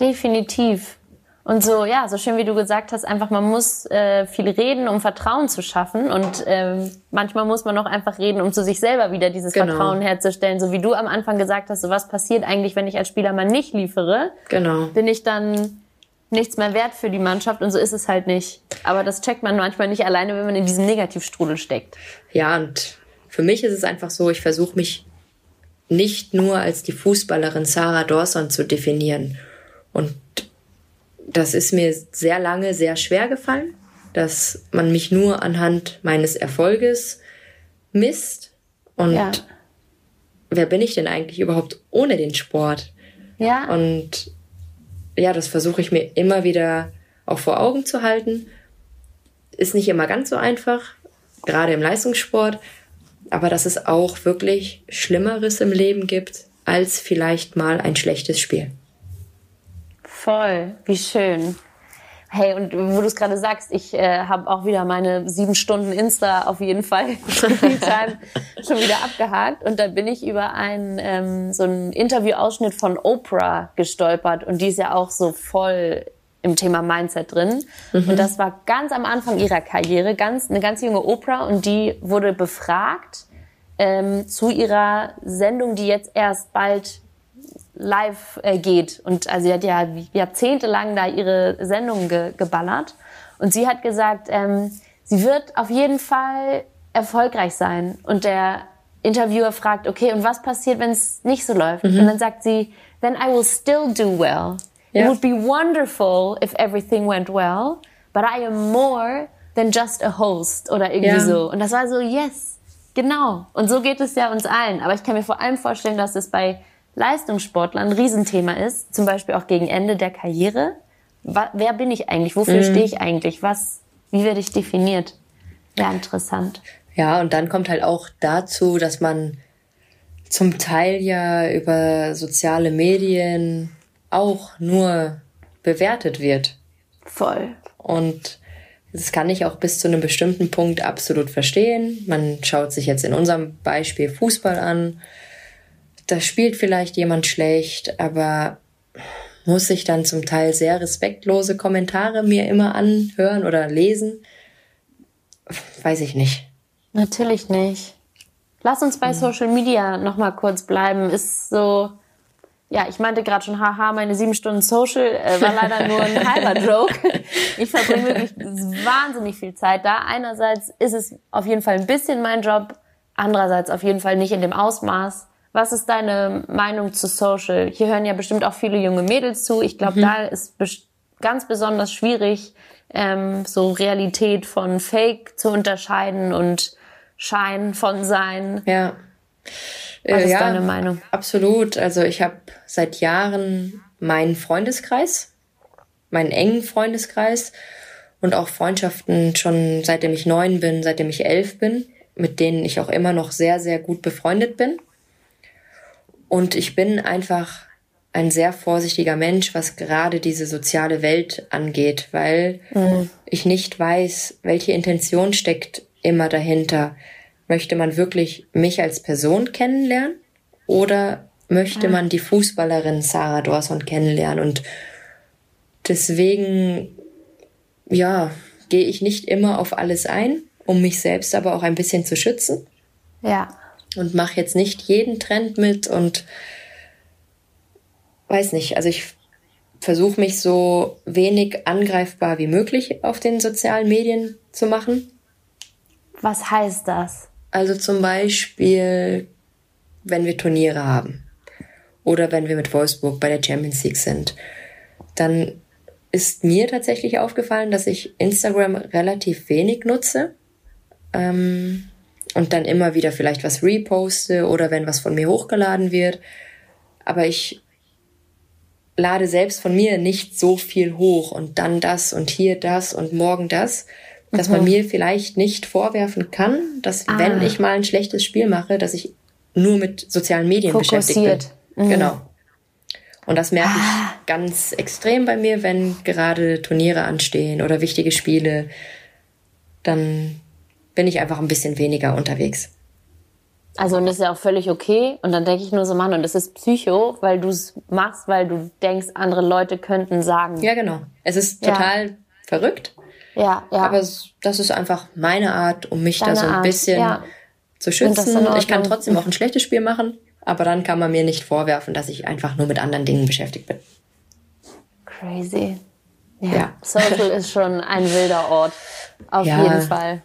Definitiv. Und so, ja, so schön wie du gesagt hast, einfach man muss äh, viel reden, um Vertrauen zu schaffen. Und ähm, manchmal muss man auch einfach reden, um zu sich selber wieder dieses Genau. Vertrauen herzustellen. So wie du am Anfang gesagt hast, so was passiert eigentlich, wenn ich als Spieler mal nicht liefere, Genau. bin ich dann nichts mehr wert für die Mannschaft. Und so ist es halt nicht. Aber das checkt man manchmal nicht alleine, wenn man in diesem Negativstrudel steckt. Ja, und für mich ist es einfach so, ich versuche mich nicht nur als die Fußballerin Sarah Dawson zu definieren. Und das ist mir sehr lange sehr schwer gefallen, dass man mich nur anhand meines Erfolges misst. Und Ja. wer bin ich denn eigentlich überhaupt ohne den Sport? Ja. Und ja, das versuche ich mir immer wieder auch vor Augen zu halten. Ist nicht immer ganz so einfach, gerade im Leistungssport, aber dass es auch wirklich Schlimmeres im Leben gibt als vielleicht mal ein schlechtes Spiel. Voll, wie schön. Hey, und wo du es gerade sagst, ich äh, habe auch wieder meine sieben Stunden Insta auf jeden Fall schon wieder abgehakt. Und da bin ich über einen, ähm, so einen Interviewausschnitt von Oprah gestolpert. Und die ist ja auch so voll im Thema Mindset drin. Und das war ganz am Anfang ihrer Karriere, ganz, eine ganz junge Oprah. Und die wurde befragt ähm, zu ihrer Sendung, die jetzt erst bald live äh, geht. Und also sie hat ja jahrzehntelang da ihre Sendungen ge geballert. Und sie hat gesagt, ähm, sie wird auf jeden Fall erfolgreich sein. Und der Interviewer fragt, okay, und was passiert, wenn es nicht so läuft? Und dann sagt sie, then I will still do well. It Ja. would be wonderful if everything went well, but I am more than just a host oder irgendwie Ja. so. Und das war so, yes, genau. Und so geht es ja uns allen. Aber ich kann mir vor allem vorstellen, dass es bei Leistungssportlern ein Riesenthema ist, zum Beispiel auch gegen Ende der Karriere. Wer bin ich eigentlich? Wofür stehe ich eigentlich? Was, wie werde ich definiert? Ja, interessant. Ja, und dann kommt halt auch dazu, dass man zum Teil ja über soziale Medien auch nur bewertet wird. Voll. Und Das kann ich auch bis zu einem bestimmten Punkt absolut verstehen. Man schaut sich jetzt in unserem Beispiel Fußball an. Da spielt vielleicht jemand schlecht, aber muss ich dann zum Teil sehr respektlose Kommentare mir immer anhören oder lesen? Weiß ich nicht. Natürlich nicht. Lass uns bei Social Media noch mal kurz bleiben. Ist so, ja, ich meinte gerade schon, haha, meine sieben Stunden Social äh, war leider nur ein halber Joke. Ich verbringe wirklich wahnsinnig viel Zeit da. Einerseits ist es auf jeden Fall ein bisschen mein Job, andererseits auf jeden Fall nicht in dem Ausmaß. Was ist deine Meinung zu Social? Hier hören ja bestimmt auch viele junge Mädels zu. Ich glaube, mhm. da ist ganz besonders schwierig, ähm, so Realität von Fake zu unterscheiden und Schein von Sein. Ja. Was ist ja, deine Meinung? Absolut. Also ich habe seit Jahren meinen Freundeskreis, meinen engen Freundeskreis und auch Freundschaften schon seitdem ich neun bin, seitdem ich elf bin, mit denen ich auch immer noch sehr, sehr gut befreundet bin. Und ich bin einfach ein sehr vorsichtiger Mensch, was gerade diese soziale Welt angeht, weil mhm. ich nicht weiß, welche Intention steckt immer dahinter. Möchte man wirklich mich als Person kennenlernen oder möchte man die Fußballerin Sarah Dawson kennenlernen? Und deswegen, ja, gehe ich nicht immer auf alles ein, um mich selbst aber auch ein bisschen zu schützen. Ja. Und mache jetzt nicht jeden Trend mit und weiß nicht, also ich versuche mich so wenig angreifbar wie möglich auf den sozialen Medien zu machen. Was heißt das? Also zum Beispiel, wenn wir Turniere haben oder wenn wir mit Wolfsburg bei der Champions League sind, dann ist mir tatsächlich aufgefallen, dass ich Instagram relativ wenig nutze ähm, und dann immer wieder vielleicht was reposte oder wenn was von mir hochgeladen wird. Aber ich lade selbst von mir nicht so viel hoch und dann das und hier das und morgen das, dass mhm. man mir vielleicht nicht vorwerfen kann, dass ah. wenn ich mal ein schlechtes Spiel mache, dass ich nur mit sozialen Medien Fokussiert. beschäftigt bin. Mhm. Genau. Und das merke ah. ich ganz extrem bei mir, wenn gerade Turniere anstehen oder wichtige Spiele, dann bin ich einfach ein bisschen weniger unterwegs. Also und das ist ja auch völlig okay. Und dann denke ich nur so, Mann, und das ist Psycho, weil du es machst, weil du denkst, andere Leute könnten sagen. Ja, genau. Es ist total ja. verrückt. Ja, ja. Aber das ist einfach meine Art, um mich Deine da so ein Art, bisschen ja. zu schützen. Ich kann trotzdem auch ein schlechtes Spiel machen, aber dann kann man mir nicht vorwerfen, dass ich einfach nur mit anderen Dingen beschäftigt bin. Crazy. Ja. ja. Social ist schon ein wilder Ort. Auf jeden Fall.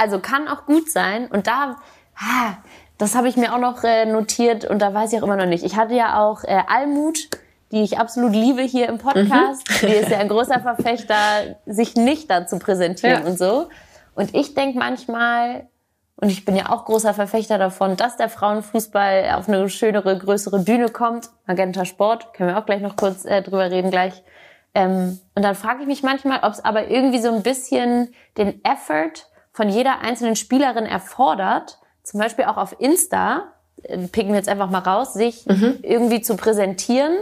Also kann auch gut sein. Und da Ah, das habe ich mir auch noch äh, notiert und da weiß ich auch immer noch nicht. Ich hatte ja auch äh, Almut, die ich absolut liebe hier im Podcast. Mhm. Die ist ja ein großer Verfechter, sich nicht da zu präsentieren ja. und so. Und ich denke manchmal, und ich bin ja auch großer Verfechter davon, dass der Frauenfußball auf eine schönere, größere Bühne kommt. Magenta Sport, können wir auch gleich noch kurz äh, drüber reden gleich. Ähm, und dann frage ich mich manchmal, ob es aber irgendwie so ein bisschen den Effort von jeder einzelnen Spielerin erfordert, zum Beispiel auch auf Insta, äh, picken wir jetzt einfach mal raus, sich mhm. irgendwie zu präsentieren,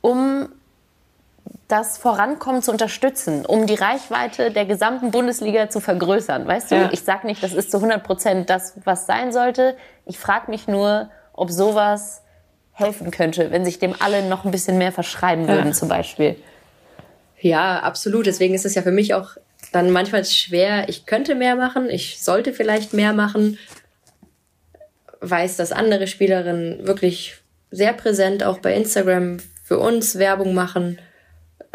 um das Vorankommen zu unterstützen, um die Reichweite der gesamten Bundesliga zu vergrößern. Weißt du, ja. ich sage nicht, das ist zu 100 Prozent das, was sein sollte. Ich frage mich nur, ob sowas helfen könnte, wenn sich dem alle noch ein bisschen mehr verschreiben würden, ja. zum Beispiel. Ja, absolut. Deswegen ist es ja für mich auch dann manchmal schwer. Ich könnte mehr machen, ich sollte vielleicht mehr machen, weiß, dass andere Spielerinnen wirklich sehr präsent auch bei Instagram für uns Werbung machen.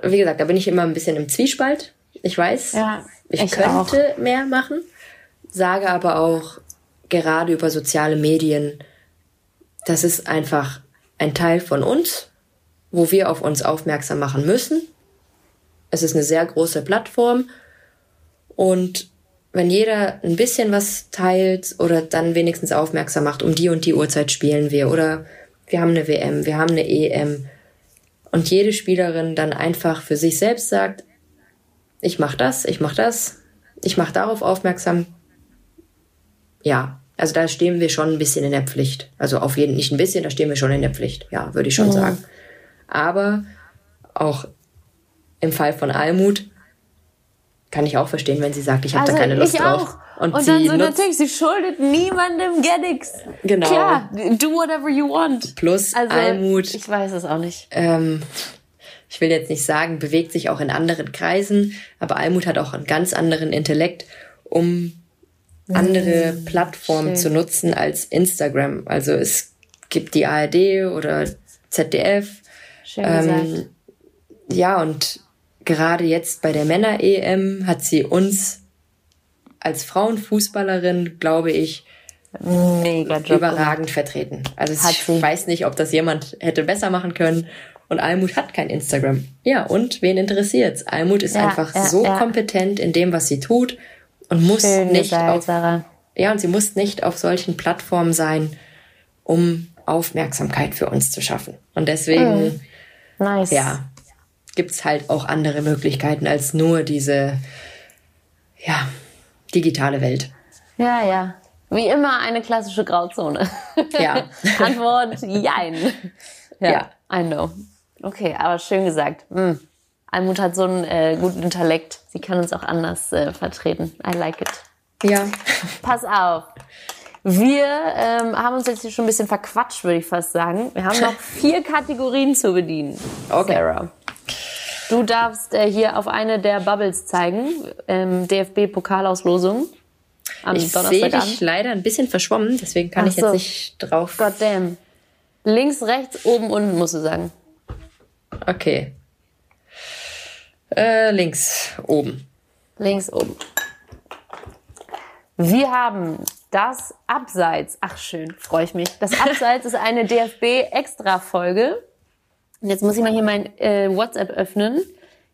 Wie gesagt, da bin ich immer ein bisschen im Zwiespalt. Ich weiß, ja, ich, ich, könnte auch. mehr machen, sage aber auch gerade über soziale Medien, das ist einfach ein Teil von uns, wo wir auf uns aufmerksam machen müssen. Es ist eine sehr große Plattform und wenn jeder ein bisschen was teilt oder dann wenigstens aufmerksam macht, um die und die Uhrzeit spielen wir oder wir haben eine WM, wir haben eine EM und jede Spielerin dann einfach für sich selbst sagt, ich mach das, ich mach das, ich mach darauf aufmerksam. Ja, also da stehen wir schon ein bisschen in der Pflicht. Also auf jeden nicht ein bisschen, da stehen wir schon in der Pflicht. Ja, würde ich schon mhm. sagen. Aber auch im Fall von Almut kann ich auch verstehen, wenn sie sagt, ich habe also da keine Lust drauf. Und, und dann so natürlich, sie schuldet niemandem gar nichts. Genau. Klar, do whatever you want. Plus also, Almut. Ich weiß es auch nicht. Ähm, ich will jetzt nicht sagen, bewegt sich auch in anderen Kreisen, aber Almut hat auch einen ganz anderen Intellekt, um andere mhm. Plattformen zu nutzen als Instagram. Also es gibt die ARD oder ZDF. Schön ähm, ja, und gerade jetzt bei der Männer-EM hat sie uns als Frauenfußballerin, glaube ich, Mega überragend gemacht. vertreten. Also ich weiß nicht, ob das jemand hätte besser machen können. Und Almut hat kein Instagram. Ja, und wen interessiert's? Almut ist ja, einfach ja, so ja. kompetent in dem, was sie tut und muss Schön nicht gesagt, auf, Sarah. ja, und sie muss nicht auf solchen Plattformen sein, um Aufmerksamkeit für uns zu schaffen. Und deswegen, mm. nice. ja, gibt's halt auch andere Möglichkeiten als nur diese, ja, digitale Welt. Ja, ja. Wie immer eine klassische Grauzone. Ja. Antwort, jein. Ja, ja, I know. Okay, aber schön gesagt. Hm. Almut hat so einen äh, guten Intellekt. Sie kann uns auch anders äh, vertreten. I like it. Ja. Pass auf. Wir ähm, haben uns jetzt hier schon ein bisschen verquatscht, würde ich fast sagen. Wir haben noch vier Kategorien zu bedienen. Okay. Sarah. Du darfst äh, hier auf eine der Bubbles zeigen. Ähm, DFB-Pokalauslosung. Am ich sehe dich leider ein bisschen verschwommen, deswegen kann Ach ich jetzt nicht drauf. Goddamn. Links, rechts, oben, unten, musst du sagen. Okay. Äh, links, oben. Links, oben. Wir haben das Abseits. Ach schön, freue ich mich. Das Abseits ist eine DFB-Extra-Folge. Und jetzt muss ich mal hier mein äh, WhatsApp öffnen.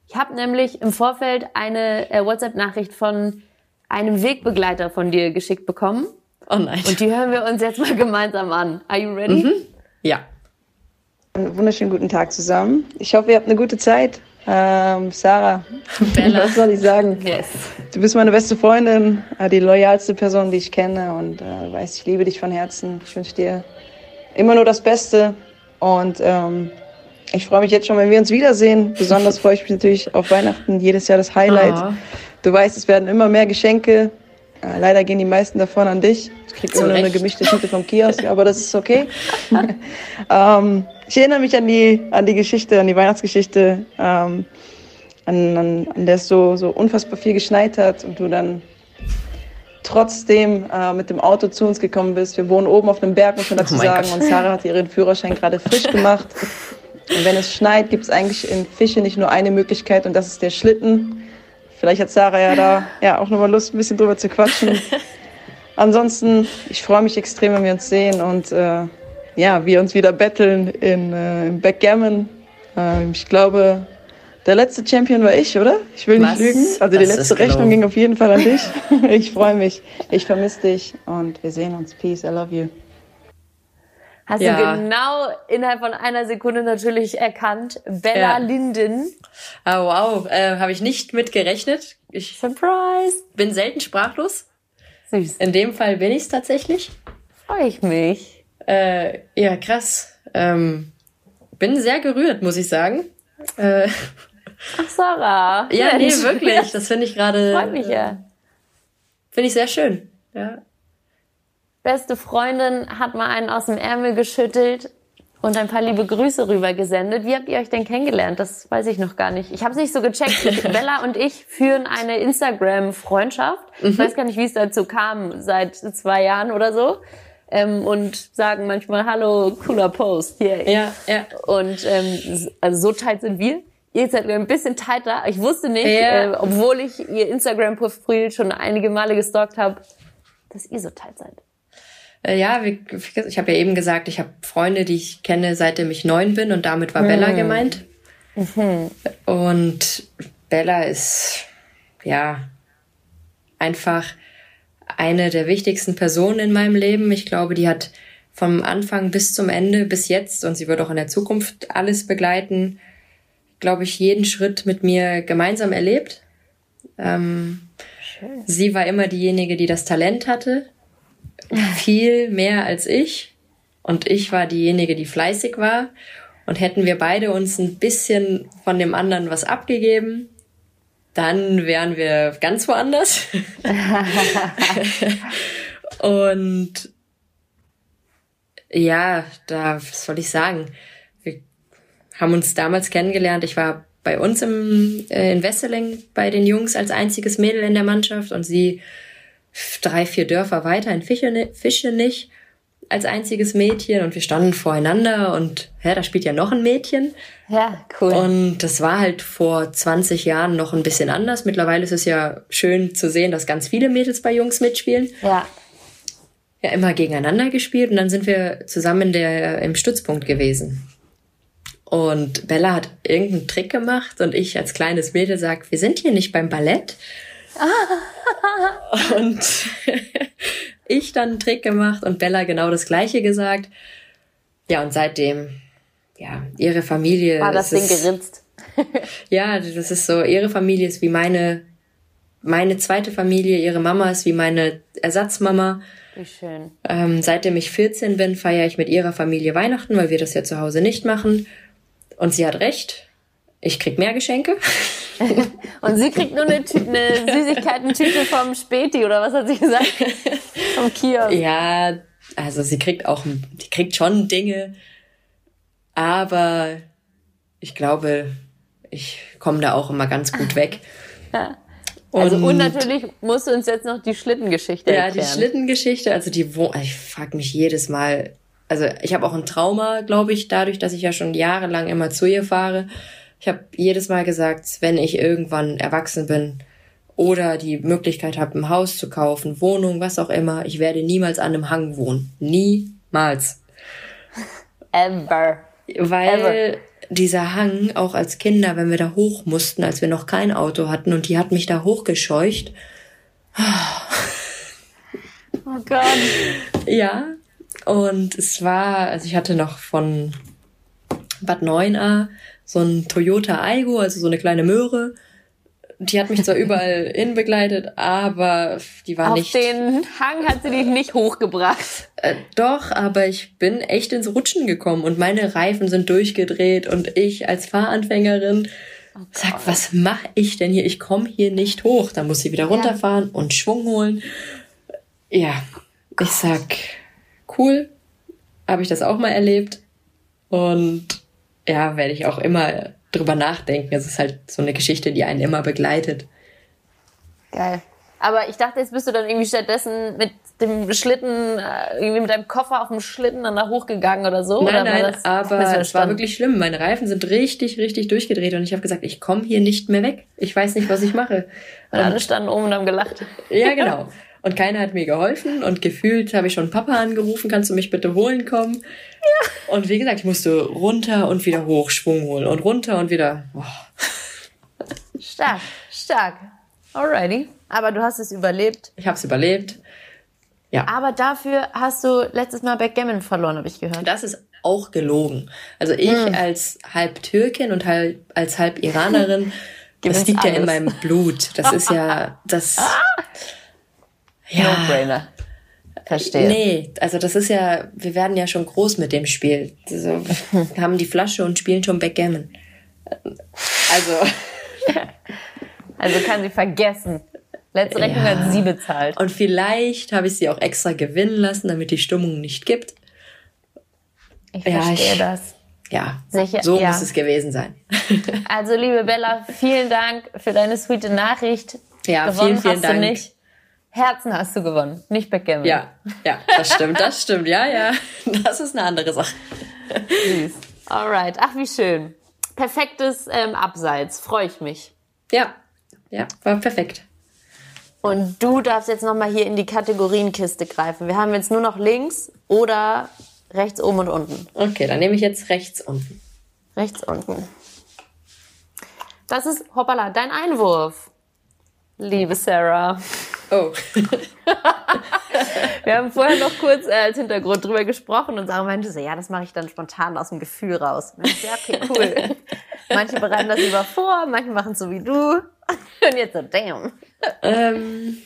Ich habe nämlich im Vorfeld eine äh, WhatsApp-Nachricht von einem Wegbegleiter von dir geschickt bekommen. Oh nein. Und die hören wir uns jetzt mal gemeinsam an. Are you ready? Mhm. Ja. Einen wunderschönen guten Tag zusammen. Ich hoffe, ihr habt eine gute Zeit. Ähm, Sarah, Bella. was soll ich sagen? Yes. Du bist meine beste Freundin, äh, die loyalste Person, die ich kenne und äh, weiß, ich liebe dich von Herzen. Ich wünsche dir immer nur das Beste und ähm, ich freue mich jetzt schon, wenn wir uns wiedersehen. Besonders freue ich mich natürlich auf Weihnachten, jedes Jahr das Highlight. Oh. Du weißt, es werden immer mehr Geschenke. Äh, leider gehen die meisten davon an dich. Ich krieg immer nur eine gemischte Tüte vom Kiosk, aber das ist okay. ähm, ich erinnere mich an die, an die Geschichte, an die Weihnachtsgeschichte, ähm, an, an, an der es so, so unfassbar viel geschneit hat und du dann trotzdem äh, mit dem Auto zu uns gekommen bist. Wir wohnen oben auf einem Berg, muss man dazu oh sagen. Gott. Und Sarah hat ihren Führerschein gerade frisch gemacht. Und wenn es schneit, gibt es eigentlich in Fische nicht nur eine Möglichkeit und das ist der Schlitten. Vielleicht hat Sarah ja da ja auch nochmal Lust, ein bisschen drüber zu quatschen. Ansonsten, ich freue mich extrem, wenn wir uns sehen und äh, ja, wir uns wieder betteln in, äh, im Backgammon. Äh, ich glaube, der letzte Champion war ich, oder? Ich will nicht Was? lügen. Also die letzte Rechnung ging auf jeden Fall an dich. ich freue mich. Ich vermisse dich und wir sehen uns. Peace, I love you. Hast ja. du genau innerhalb von einer Sekunde natürlich erkannt. Bella ja. Linden. Oh, wow, äh, habe ich nicht mit gerechnet. Ich Surprise! Bin selten sprachlos. Süß. In dem Fall bin ich es tatsächlich. Freue ich mich. Äh, ja, krass. Ähm, bin sehr gerührt, muss ich sagen. Äh, Ach, Sarah. Ja, Mensch. nee, wirklich. Das finde ich gerade. Freut mich ja. Äh, finde ich sehr schön. Ja beste Freundin hat mal einen aus dem Ärmel geschüttelt und ein paar liebe Grüße rüber gesendet. Wie habt ihr euch denn kennengelernt? Das weiß ich noch gar nicht. Ich habe es nicht so gecheckt. Bella und ich führen eine Instagram-Freundschaft. Mhm. Ich weiß gar nicht, wie es dazu kam, seit zwei Jahren oder so. Ähm, und sagen manchmal, hallo, cooler Post. Yeah. Ja, ja. Und ähm, also so tight sind wir. Ihr seid ein bisschen tighter. Ich wusste nicht, ja. äh, obwohl ich ihr Instagram-Profil schon einige Male gestalkt habe, dass ihr so tight seid. Äh, ja, ich habe ja eben gesagt, ich habe Freunde, die ich kenne, seitdem ich neun bin und damit war mhm. Bella gemeint. Mhm. Und Bella ist ja einfach eine der wichtigsten Personen in meinem Leben. Ich glaube, die hat vom Anfang bis zum Ende, bis jetzt, und sie wird auch in der Zukunft alles begleiten, glaube ich, jeden Schritt mit mir gemeinsam erlebt. Ähm, sie war immer diejenige, die das Talent hatte viel mehr als ich. Und ich war diejenige, die fleißig war. Und hätten wir beide uns ein bisschen von dem anderen was abgegeben, dann wären wir ganz woanders. und ja, da, was soll ich sagen? Wir haben uns damals kennengelernt. Ich war bei uns im, äh, in Wesseling bei den Jungs als einziges Mädel in der Mannschaft und sie drei, vier Dörfer weiter in Fischenich als einziges Mädchen und wir standen voreinander und ja, da spielt ja noch ein Mädchen. Ja, cool. Und das war halt vor 20 Jahren noch ein bisschen anders. Mittlerweile ist es ja schön zu sehen, dass ganz viele Mädels bei Jungs mitspielen. Ja. Ja, immer gegeneinander gespielt und dann sind wir zusammen in der, im Stützpunkt gewesen. Und Bella hat irgendeinen Trick gemacht und ich als kleines Mädel sag, wir sind hier nicht beim Ballett. und ich dann einen Trick gemacht und Bella genau das gleiche gesagt. Ja, und seitdem, ja, ihre Familie. War das Ding geritzt? ja, das ist so, ihre Familie ist wie meine, meine zweite Familie, ihre Mama ist wie meine Ersatzmama. Wie schön. Ähm, seitdem ich 14 bin, feiere ich mit ihrer Familie Weihnachten, weil wir das ja zu Hause nicht machen. Und sie hat recht. Ich krieg mehr Geschenke. Und sie kriegt nur eine, Tü eine Süßigkeiten-Tüte vom Späti, oder was hat sie gesagt? vom Kiosk. Ja, also sie kriegt auch, die kriegt schon Dinge. Aber ich glaube, ich komme da auch immer ganz gut weg. Ja. Also und, und natürlich musst du uns jetzt noch die Schlittengeschichte ja, erklären. Ja, die Schlittengeschichte, also die wo ich frage mich jedes Mal, also ich habe auch ein Trauma, glaube ich, dadurch, dass ich ja schon jahrelang immer zu ihr fahre. Ich habe jedes Mal gesagt, wenn ich irgendwann erwachsen bin oder die Möglichkeit habe, ein Haus zu kaufen, Wohnung, was auch immer, ich werde niemals an einem Hang wohnen. Niemals. Ever. Weil Ever. dieser Hang, auch als Kinder, wenn wir da hoch mussten, als wir noch kein Auto hatten und die hat mich da hochgescheucht. Oh Gott. Ja, und es war, also ich hatte noch von Bad 9a so ein Toyota Aigo, also so eine kleine Möhre. Die hat mich zwar überall hin begleitet, aber die war Auf nicht. Auf den Hang hat sie dich nicht hochgebracht. Äh, doch, aber ich bin echt ins Rutschen gekommen und meine Reifen sind durchgedreht und ich als Fahranfängerin oh sag, was mache ich denn hier? Ich komme hier nicht hoch. Da muss sie wieder runterfahren ja. und Schwung holen. Ja, ich sag, cool, habe ich das auch mal erlebt. Und ja, werde ich auch immer drüber nachdenken. Es ist halt so eine Geschichte, die einen immer begleitet. Geil. Aber ich dachte, jetzt bist du dann irgendwie stattdessen mit dem Schlitten, äh, irgendwie mit deinem Koffer auf dem Schlitten dann da hochgegangen oder so? Nein, oder nein, das, aber es war wirklich schlimm. Meine Reifen sind richtig, richtig durchgedreht und ich habe gesagt, ich komme hier nicht mehr weg. Ich weiß nicht, was ich mache. Und, und alle standen oben und haben gelacht. Ja, genau. Und keiner hat mir geholfen und gefühlt habe ich schon Papa angerufen, kannst du mich bitte holen kommen? Ja. Und wie gesagt, ich musste runter und wieder hoch Schwung holen und runter und wieder. Oh. Stark, stark. Alrighty. Aber du hast es überlebt. Ich habe es überlebt. Ja. Aber dafür hast du letztes Mal Backgammon verloren, habe ich gehört. Das ist auch gelogen. Also ich hm. als halb Türkin und halb, als halb Iranerin, das liegt alles. ja in meinem Blut. Das ist ja das. Ja. No-brainer. Verstehe. Nee, also das ist ja, wir werden ja schon groß mit dem Spiel. Also, wir haben die Flasche und spielen schon Backgammon. Also. Also kann sie vergessen. Letzte Rechnung ja. hat sie bezahlt. Und vielleicht habe ich sie auch extra gewinnen lassen, damit die Stimmung nicht gibt. Ich ja, verstehe ich, das. Ja, Sicher, so ja. muss es gewesen sein. Also, liebe Bella, vielen Dank für deine sweete Nachricht. Ja, Gewonnen vielen, vielen Dank. nicht. Herzen hast du gewonnen, nicht Backgammon. Ja, ja, das stimmt, das stimmt, ja, ja. Das ist eine andere Sache. Süß. Alright, ach wie schön. Perfektes ähm, Abseits, freue ich mich. Ja, ja, war perfekt. Und du darfst jetzt nochmal hier in die Kategorienkiste greifen. Wir haben jetzt nur noch links oder rechts oben und unten. Okay, dann nehme ich jetzt rechts unten. Rechts unten. Das ist, hoppala, dein Einwurf. Liebe Sarah. Oh. wir haben vorher noch kurz äh, als Hintergrund drüber gesprochen und Sarah meinte so, ja, das mache ich dann spontan aus dem Gefühl raus. Ja, okay, cool. manche bereiten das lieber vor, manche machen es so wie du. Und jetzt so, damn. Ähm,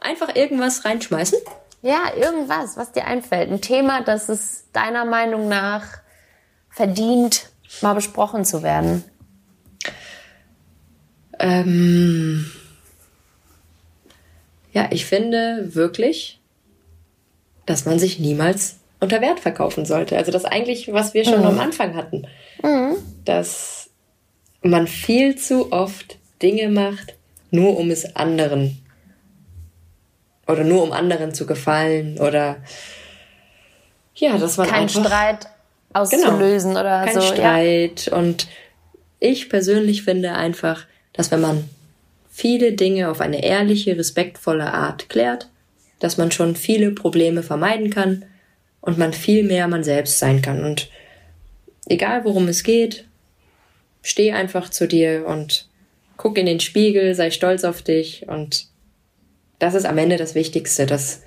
einfach irgendwas reinschmeißen? Ja, irgendwas, was dir einfällt. Ein Thema, das es deiner Meinung nach verdient, mal besprochen zu werden. Ähm, ja, ich finde wirklich, dass man sich niemals unter Wert verkaufen sollte. Also das eigentlich, was wir schon mhm. am Anfang hatten. Mhm. Dass man viel zu oft Dinge macht, nur um es anderen oder nur um anderen zu gefallen oder ja, dass man kein einfach, Streit auszulösen genau, oder kein so. Streit ja. und ich persönlich finde einfach, dass wenn man viele Dinge auf eine ehrliche, respektvolle Art klärt, dass man schon viele Probleme vermeiden kann und man viel mehr man selbst sein kann. Und egal worum es geht, steh einfach zu dir und guck in den Spiegel, sei stolz auf dich und das ist am Ende das Wichtigste, dass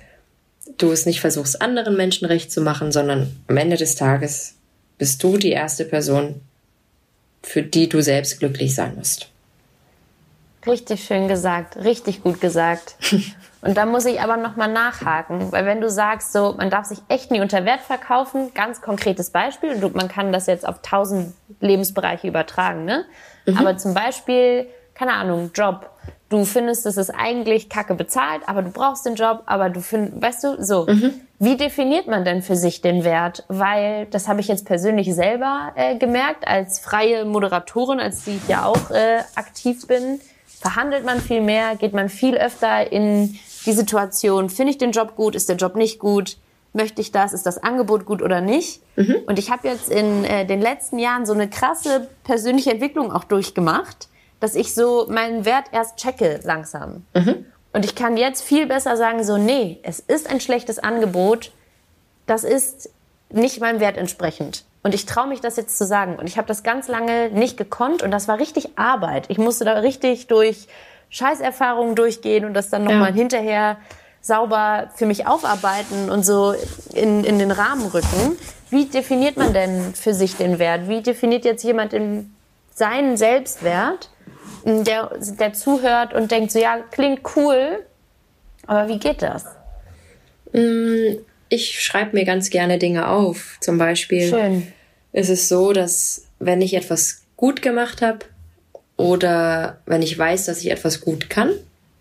du es nicht versuchst, anderen Menschen recht zu machen, sondern am Ende des Tages bist du die erste Person, für die du selbst glücklich sein musst. Richtig schön gesagt, richtig gut gesagt. Und da muss ich aber nochmal nachhaken, weil wenn du sagst, so, man darf sich echt nie unter Wert verkaufen, ganz konkretes Beispiel, und man kann das jetzt auf tausend Lebensbereiche übertragen, ne? Mhm. Aber zum Beispiel, keine Ahnung, Job. Du findest, es ist eigentlich kacke bezahlt, aber du brauchst den Job, aber du findest, weißt du, so. Mhm. Wie definiert man denn für sich den Wert? Weil, das habe ich jetzt persönlich selber äh, gemerkt, als freie Moderatorin, als die ich ja auch äh, aktiv bin verhandelt man viel mehr, geht man viel öfter in die Situation, finde ich den Job gut, ist der Job nicht gut, möchte ich das, ist das Angebot gut oder nicht. Mhm. Und ich habe jetzt in äh, den letzten Jahren so eine krasse persönliche Entwicklung auch durchgemacht, dass ich so meinen Wert erst checke langsam. Mhm. Und ich kann jetzt viel besser sagen, so, nee, es ist ein schlechtes Angebot, das ist nicht meinem Wert entsprechend. Und ich traue mich das jetzt zu sagen. Und ich habe das ganz lange nicht gekonnt und das war richtig Arbeit. Ich musste da richtig durch Scheißerfahrungen durchgehen und das dann nochmal ja. hinterher sauber für mich aufarbeiten und so in, in den Rahmen rücken. Wie definiert man denn für sich den Wert? Wie definiert jetzt jemand in seinen Selbstwert, der, der zuhört und denkt so, ja, klingt cool, aber wie geht das? Mm, ich schreibe mir ganz gerne Dinge auf. Zum Beispiel, Schön ist es so, dass wenn ich etwas gut gemacht habe oder wenn ich weiß, dass ich etwas gut kann,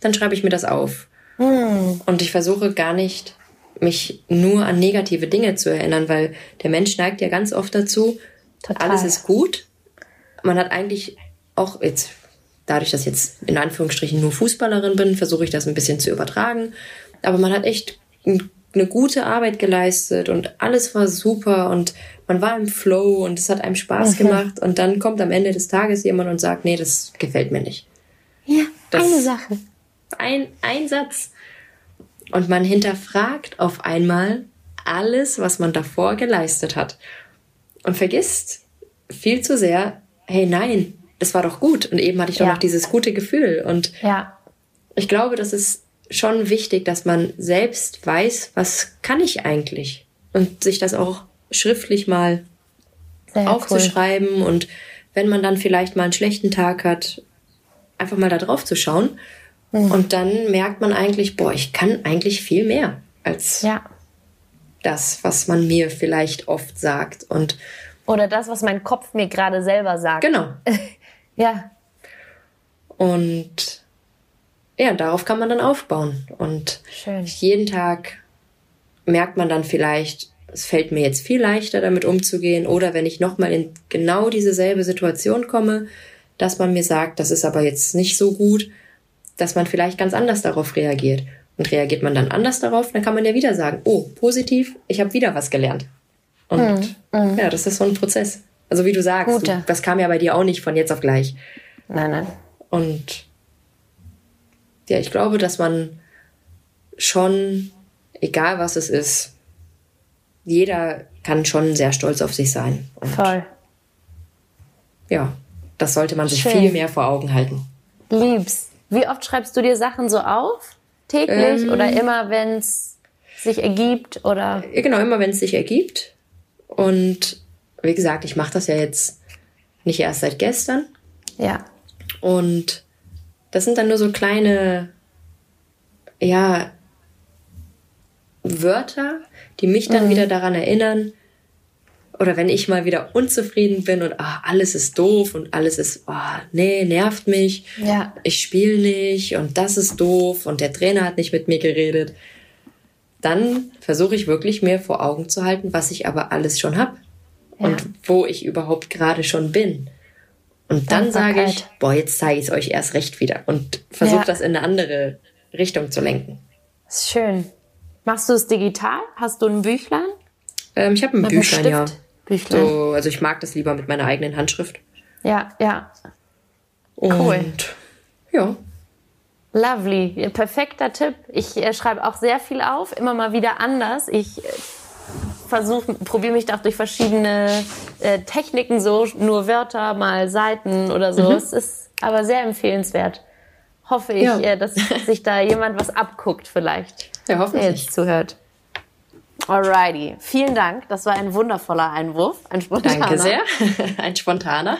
dann schreibe ich mir das auf. Hm. Und ich versuche gar nicht, mich nur an negative Dinge zu erinnern, weil der Mensch neigt ja ganz oft dazu, Total. alles ist gut. Man hat eigentlich auch jetzt, dadurch, dass ich jetzt in Anführungsstrichen nur Fußballerin bin, versuche ich das ein bisschen zu übertragen. Aber man hat echt eine gute Arbeit geleistet und alles war super und man war im Flow und es hat einem Spaß gemacht und dann kommt am Ende des Tages jemand und sagt, nee, das gefällt mir nicht. Ja, das eine Sache. Ein, ein Satz. Und man hinterfragt auf einmal alles, was man davor geleistet hat. Und vergisst viel zu sehr, hey nein, es war doch gut. Und eben hatte ich doch ja. noch dieses gute Gefühl. Und ja. ich glaube, das ist schon wichtig, dass man selbst weiß, was kann ich eigentlich? Und sich das auch schriftlich mal Sehr aufzuschreiben cool. und wenn man dann vielleicht mal einen schlechten Tag hat, einfach mal da drauf zu schauen. Mhm. Und dann merkt man eigentlich, boah, ich kann eigentlich viel mehr als ja. das, was man mir vielleicht oft sagt. Und Oder das, was mein Kopf mir gerade selber sagt. Genau. ja. Und ja, darauf kann man dann aufbauen. Und Schön. jeden Tag merkt man dann vielleicht, es fällt mir jetzt viel leichter, damit umzugehen. Oder wenn ich nochmal in genau dieselbe Situation komme, dass man mir sagt, das ist aber jetzt nicht so gut, dass man vielleicht ganz anders darauf reagiert. Und reagiert man dann anders darauf, dann kann man ja wieder sagen, oh, positiv, ich habe wieder was gelernt. Und mhm. ja, das ist so ein Prozess. Also wie du sagst, du, das kam ja bei dir auch nicht von jetzt auf gleich. Nein, nein. Und ja, ich glaube, dass man schon, egal was es ist, jeder kann schon sehr stolz auf sich sein. Und Voll. Ja, das sollte man sich Schön. viel mehr vor Augen halten. Liebs. Wie oft schreibst du dir Sachen so auf? Täglich ähm, oder immer, wenn es sich ergibt? Oder? Genau, immer wenn es sich ergibt. Und wie gesagt, ich mache das ja jetzt nicht erst seit gestern. Ja. Und das sind dann nur so kleine, ja, Wörter, die mich dann mhm. wieder daran erinnern, oder wenn ich mal wieder unzufrieden bin und ah, alles ist doof und alles ist, oh, nee, nervt mich, ja. ich spiele nicht und das ist doof und der Trainer hat nicht mit mir geredet, dann versuche ich wirklich mir vor Augen zu halten, was ich aber alles schon habe ja. und wo ich überhaupt gerade schon bin. Und dann sage ich, boah, jetzt zeige ich es euch erst recht wieder und versuche ja. das in eine andere Richtung zu lenken. Ist schön. Machst du es digital? Hast du ein Büchlein? Ähm, ich habe ein Büchlein, ja. Büchlein. So, also ich mag das lieber mit meiner eigenen Handschrift. Ja, ja. Cool. ja. Lovely. Perfekter Tipp. Ich äh, schreibe auch sehr viel auf, immer mal wieder anders. Ich äh, versuche, probiere mich auch durch verschiedene äh, Techniken so, nur Wörter, mal Seiten oder so. Mhm. Es ist aber sehr empfehlenswert. Hoffe ich, ja. äh, dass sich da jemand was abguckt vielleicht. Ja, hoffentlich. Der jetzt zuhört. Alrighty. Vielen Dank. Das war ein wundervoller Einwurf. Ein spontaner. Danke sehr. ein spontaner.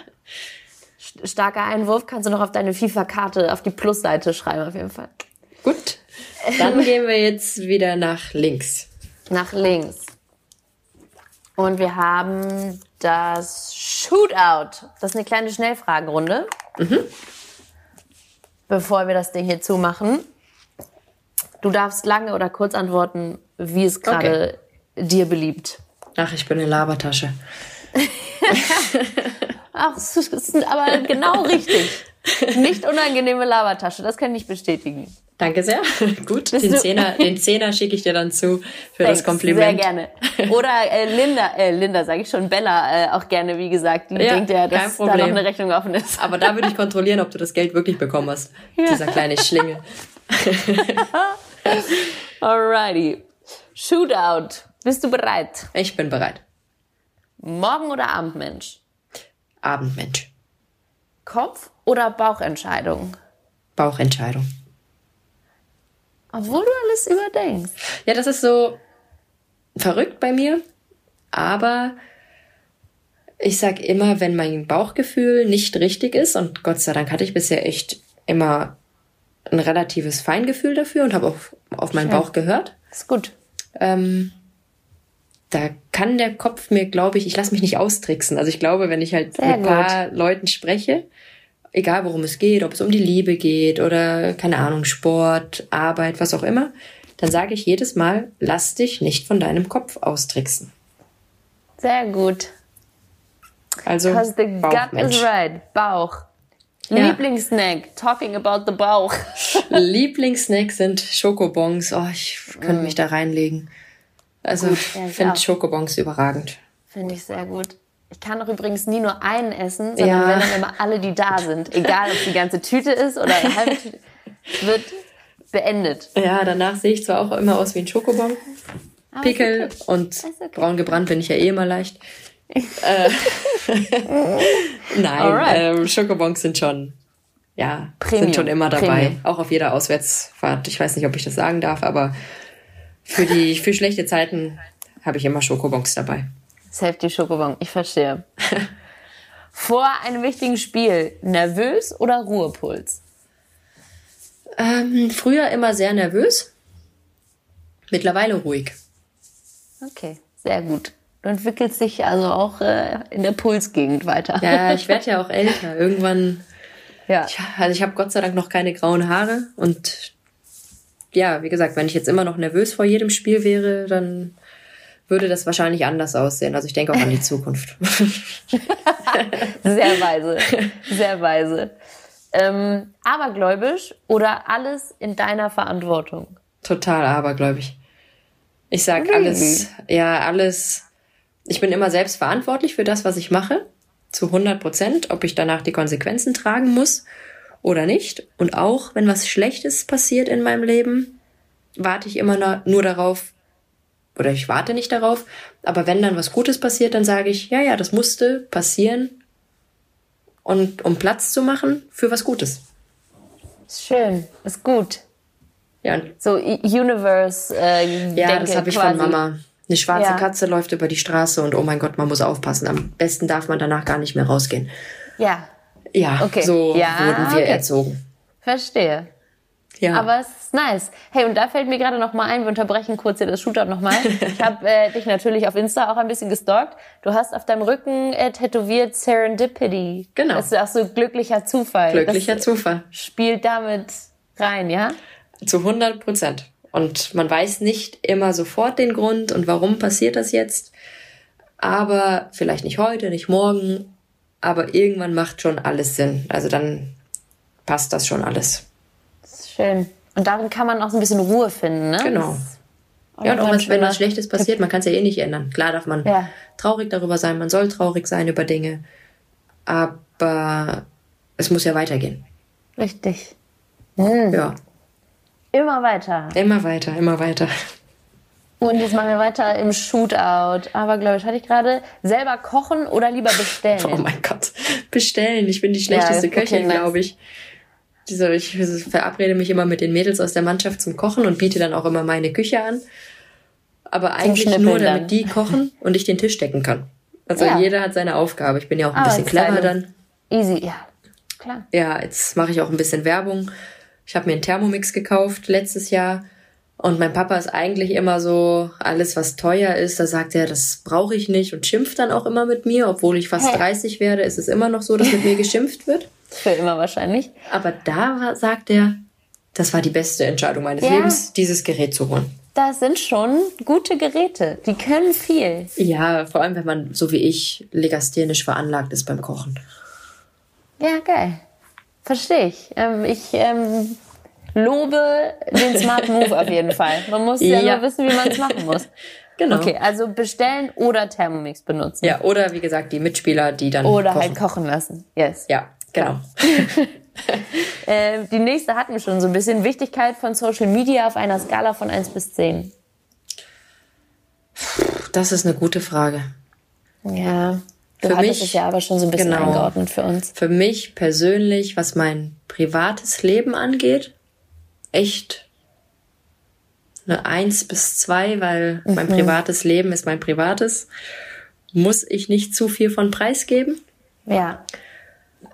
Starker Einwurf. Kannst du noch auf deine FIFA-Karte auf die Plusseite schreiben, auf jeden Fall. Gut. Dann gehen wir jetzt wieder nach links. Nach links. Und wir haben das Shootout. Das ist eine kleine Schnellfragenrunde. Mhm. Bevor wir das Ding hier zumachen. Du darfst lange oder kurz antworten, wie es gerade okay. dir beliebt. Ach, ich bin eine Labertasche. Ach, das ist aber genau richtig. Nicht unangenehme Labertasche, das kann ich bestätigen. Danke sehr. Gut, den Zehner, den Zehner schicke ich dir dann zu für Thanks, das Kompliment. Sehr gerne. Oder äh, Linda, äh, Linda sage ich schon, Bella äh, auch gerne, wie gesagt. Die ja, denkt ja, dass da noch eine Rechnung offen ist. Aber da würde ich kontrollieren, ob du das Geld wirklich bekommen hast. Ja. Dieser kleine Schlingel. Alrighty. Shootout. Bist du bereit? Ich bin bereit. Morgen- oder Abendmensch? Abendmensch. Kopf- oder Bauchentscheidung? Bauchentscheidung. Obwohl du alles überdenkst. Ja, das ist so verrückt bei mir. Aber ich sag immer, wenn mein Bauchgefühl nicht richtig ist, und Gott sei Dank hatte ich bisher echt immer ein relatives Feingefühl dafür und habe auf, auf meinen Bauch gehört. Ist gut. Ähm, da kann der Kopf mir, glaube ich, ich lasse mich nicht austricksen. Also ich glaube, wenn ich halt Sehr mit ein paar Leuten spreche, egal worum es geht, ob es um die Liebe geht oder keine Ahnung, Sport, Arbeit, was auch immer, dann sage ich jedes Mal, lass dich nicht von deinem Kopf austricksen. Sehr gut. Also Because the gut is right. Bauch. Ja. Lieblingssnack, talking about the Bauch. Lieblingssnack sind Schokobons. Oh, ich könnte mm. mich da reinlegen. Also ich finde Schokobons überragend. Finde ich sehr gut. Ich kann doch übrigens nie nur einen essen, sondern ja. wenn dann immer alle, die da sind. Egal, ob es die ganze Tüte ist oder eine halbe Tüte, wird beendet. Ja, danach sehe ich zwar auch immer aus wie ein Schokobon. Pickel okay. und okay. braun gebrannt bin ich ja eh immer leicht. Äh, Nein, ähm, Schokobons sind schon, ja, Premium. sind schon immer dabei. Premium. Auch auf jeder Auswärtsfahrt. Ich weiß nicht, ob ich das sagen darf, aber für die, für schlechte Zeiten habe ich immer Schokobons dabei. Safety Schokobon, ich verstehe. Vor einem wichtigen Spiel, nervös oder Ruhepuls? Ähm, früher immer sehr nervös, mittlerweile ruhig. Okay, sehr gut. Du entwickelst dich also auch äh, in der Pulsgegend weiter. Ja, ich werde ja auch älter. Irgendwann. Ja. Ich, also ich habe Gott sei Dank noch keine grauen Haare und ja, wie gesagt, wenn ich jetzt immer noch nervös vor jedem Spiel wäre, dann würde das wahrscheinlich anders aussehen. Also ich denke auch an die Zukunft. sehr weise, sehr weise. Ähm, abergläubisch oder alles in deiner Verantwortung? Total abergläubig. Ich sag really? alles, ja, alles ich bin immer selbst verantwortlich für das, was ich mache, zu 100 Prozent, ob ich danach die Konsequenzen tragen muss oder nicht. Und auch wenn was Schlechtes passiert in meinem Leben, warte ich immer nur darauf, oder ich warte nicht darauf, aber wenn dann was Gutes passiert, dann sage ich, ja, ja, das musste passieren und um Platz zu machen für was Gutes. Schön, ist gut. Ja. So Universe. Äh, ja, das habe ich quasi. von Mama. Eine schwarze ja. Katze läuft über die Straße und oh mein Gott, man muss aufpassen. Am besten darf man danach gar nicht mehr rausgehen. Ja. Ja, okay. so ja, wurden wir okay. erzogen. Verstehe. Ja. Aber es ist nice. Hey, und da fällt mir gerade noch mal ein, wir unterbrechen kurz hier das Shootout noch mal. Ich habe äh, dich natürlich auf Insta auch ein bisschen gestalkt. Du hast auf deinem Rücken äh, tätowiert Serendipity. Genau. Das ist auch so glücklicher Zufall. Glücklicher das Zufall. Spielt damit rein, ja? Zu 100 Prozent. Und man weiß nicht immer sofort den Grund und warum passiert das jetzt. Aber vielleicht nicht heute, nicht morgen. Aber irgendwann macht schon alles Sinn. Also dann passt das schon alles. Schön. Und darin kann man auch so ein bisschen Ruhe finden, ne? Genau. Ja, und auch was, wenn was Schlechtes passiert, man kann es ja eh nicht ändern. Klar darf man ja. traurig darüber sein, man soll traurig sein über Dinge. Aber es muss ja weitergehen. Richtig. Mhm. Ja. Immer weiter. Immer weiter, immer weiter. Und jetzt machen wir weiter im Shootout. Aber glaube ich, hatte ich gerade selber kochen oder lieber bestellen? Oh mein Gott, bestellen. Ich bin die schlechteste ja, Köchin, glaube ich diese, ich verabrede mich immer mit den Mädels aus der Mannschaft zum Kochen und biete dann auch immer meine Küche an. Aber eigentlich nur, damit dann. die kochen und ich den Tisch decken kann. Also ja. jeder hat seine Aufgabe. Ich bin ja auch ein ah, bisschen clever dann. Easy, ja. Klar. Ja, jetzt mache ich auch ein bisschen Werbung. Ich habe mir einen Thermomix gekauft letztes Jahr. Und mein Papa ist eigentlich immer so, alles was teuer ist, da sagt er, das brauche ich nicht und schimpft dann auch immer mit mir. Obwohl ich fast hey. 30 werde, ist es immer noch so, dass mit mir geschimpft wird. Für immer wahrscheinlich. Aber da sagt er, das war die beste Entscheidung meines ja. Lebens, dieses Gerät zu holen. Das sind schon gute Geräte. Die können viel. Ja, vor allem, wenn man, so wie ich, legasthenisch veranlagt ist beim Kochen. Ja, geil. Verstehe ich. Ähm, ich ähm, lobe den Smart Move auf jeden Fall. Man muss ja, ja nur wissen, wie man es machen muss. Genau. Okay, also bestellen oder Thermomix benutzen. Ja, oder wie gesagt, die Mitspieler, die dann. Oder kochen. halt kochen lassen. Yes. Ja, Genau. äh, die nächste hatten wir schon so ein bisschen. Wichtigkeit von Social Media auf einer Skala von 1 bis 10. Das ist eine gute Frage. Ja. Für mich, es ja aber schon so ein bisschen genau, eingeordnet für uns. Für mich persönlich, was mein privates Leben angeht, echt eine 1 bis 2, weil mhm. mein privates Leben ist mein privates. Muss ich nicht zu viel von preisgeben. Ja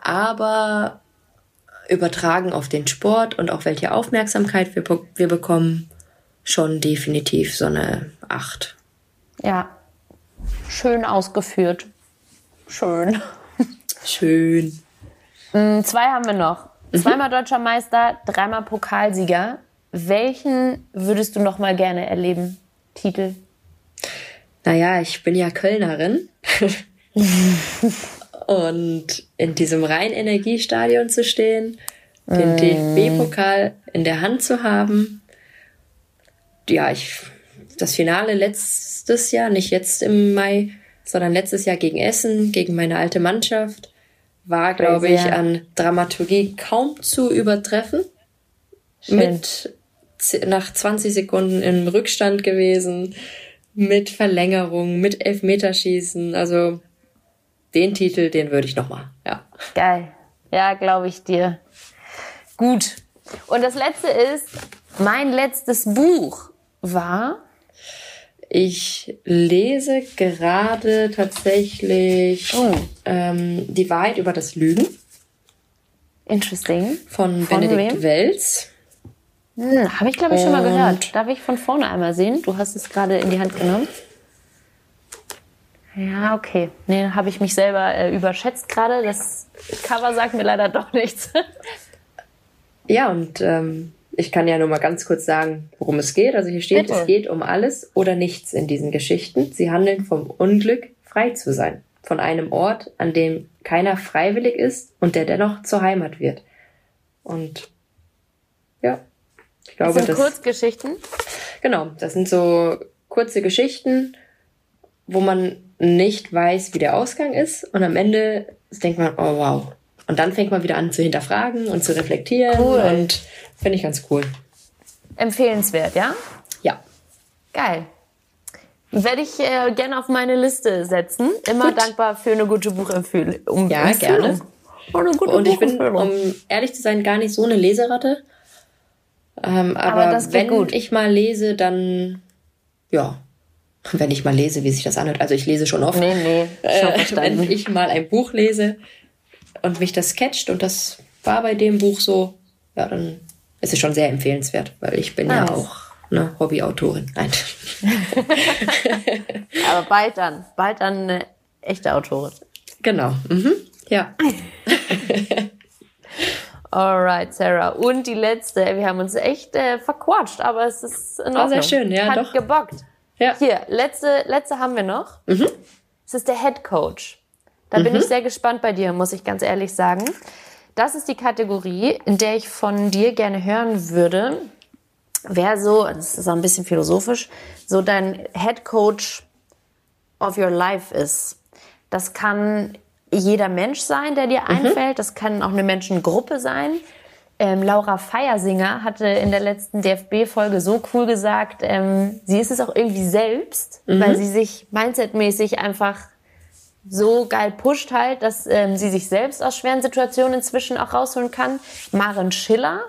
aber übertragen auf den Sport und auch welche Aufmerksamkeit wir, wir bekommen, schon definitiv so eine 8. Ja, schön ausgeführt. Schön. Schön. Mm, zwei haben wir noch. Mhm. Zweimal deutscher Meister, dreimal Pokalsieger. Welchen würdest du noch mal gerne erleben? Titel? Naja, ich bin ja Kölnerin. Und in diesem Rhein-Energiestadion zu stehen, den mm. DFB-Pokal in der Hand zu haben. Ja, ich, das Finale letztes Jahr, nicht jetzt im Mai, sondern letztes Jahr gegen Essen, gegen meine alte Mannschaft, war, glaube ich, an Dramaturgie kaum zu übertreffen. Schön. Mit nach 20 Sekunden im Rückstand gewesen, mit Verlängerung, mit Elfmeterschießen. Also den Titel, den würde ich nochmal, ja. Geil. Ja, glaube ich dir. Gut. Und das letzte ist, mein letztes Buch war. Ich lese gerade tatsächlich oh. ähm, Die Wahrheit über das Lügen. Interesting. Von, von Benedikt wem? Wels. Hm, Habe ich, glaube ich, schon mal gehört. Darf ich von vorne einmal sehen? Du hast es gerade in die Hand genommen. Ja, okay. Nee, habe ich mich selber äh, überschätzt gerade. Das Cover sagt mir leider doch nichts. ja, und ähm, ich kann ja nur mal ganz kurz sagen, worum es geht. Also hier steht, Bitte. es geht um alles oder nichts in diesen Geschichten. Sie handeln vom Unglück, frei zu sein. Von einem Ort, an dem keiner freiwillig ist und der dennoch zur Heimat wird. Und ja, ich glaube, das sind das, Kurzgeschichten. Genau, das sind so kurze Geschichten, wo man nicht weiß, wie der Ausgang ist und am Ende denkt man, oh wow. Und dann fängt man wieder an zu hinterfragen und zu reflektieren cool. und finde ich ganz cool. Empfehlenswert, ja? Ja. Geil. Werde ich äh, gerne auf meine Liste setzen. Immer Gut. dankbar für eine gute Buchempfehlung. Um ja, Empfehlung. gerne. und ich bin, um ehrlich zu sein, gar nicht so eine Leseratte. Ähm, aber, aber wenn gut. ich mal lese, dann ja, wenn ich mal lese, wie sich das anhört. Also ich lese schon oft. Nee, nee, äh, wenn ich mal ein Buch lese und mich das catcht und das war bei dem Buch so, ja, dann es ist schon sehr empfehlenswert, weil ich bin nice. ja auch eine Hobbyautorin. Nein. Aber bald dann, bald dann eine echte Autorin. Genau. Mhm. Ja. Alright, Sarah. Und die letzte, wir haben uns echt äh, verquatscht, aber es ist in Ordnung. Oh, sehr schön, ja, Hat doch. gebockt. Ja. Hier, letzte, letzte haben wir noch. Mhm. Es ist der Head Coach. Da mhm. bin ich sehr gespannt bei dir, muss ich ganz ehrlich sagen. Das ist die Kategorie, in der ich von dir gerne hören würde, wer so, das ist auch ein bisschen philosophisch, so dein Head Coach of your life ist. Das kann jeder Mensch sein, der dir mhm. einfällt. Das kann auch eine Menschengruppe sein. Ähm, Laura Feiersinger hatte in der letzten DFB-Folge so cool gesagt, ähm, sie ist es auch irgendwie selbst, mhm. weil sie sich mindsetmäßig einfach so geil pusht halt, dass ähm, sie sich selbst aus schweren Situationen inzwischen auch rausholen kann. Maren Schiller,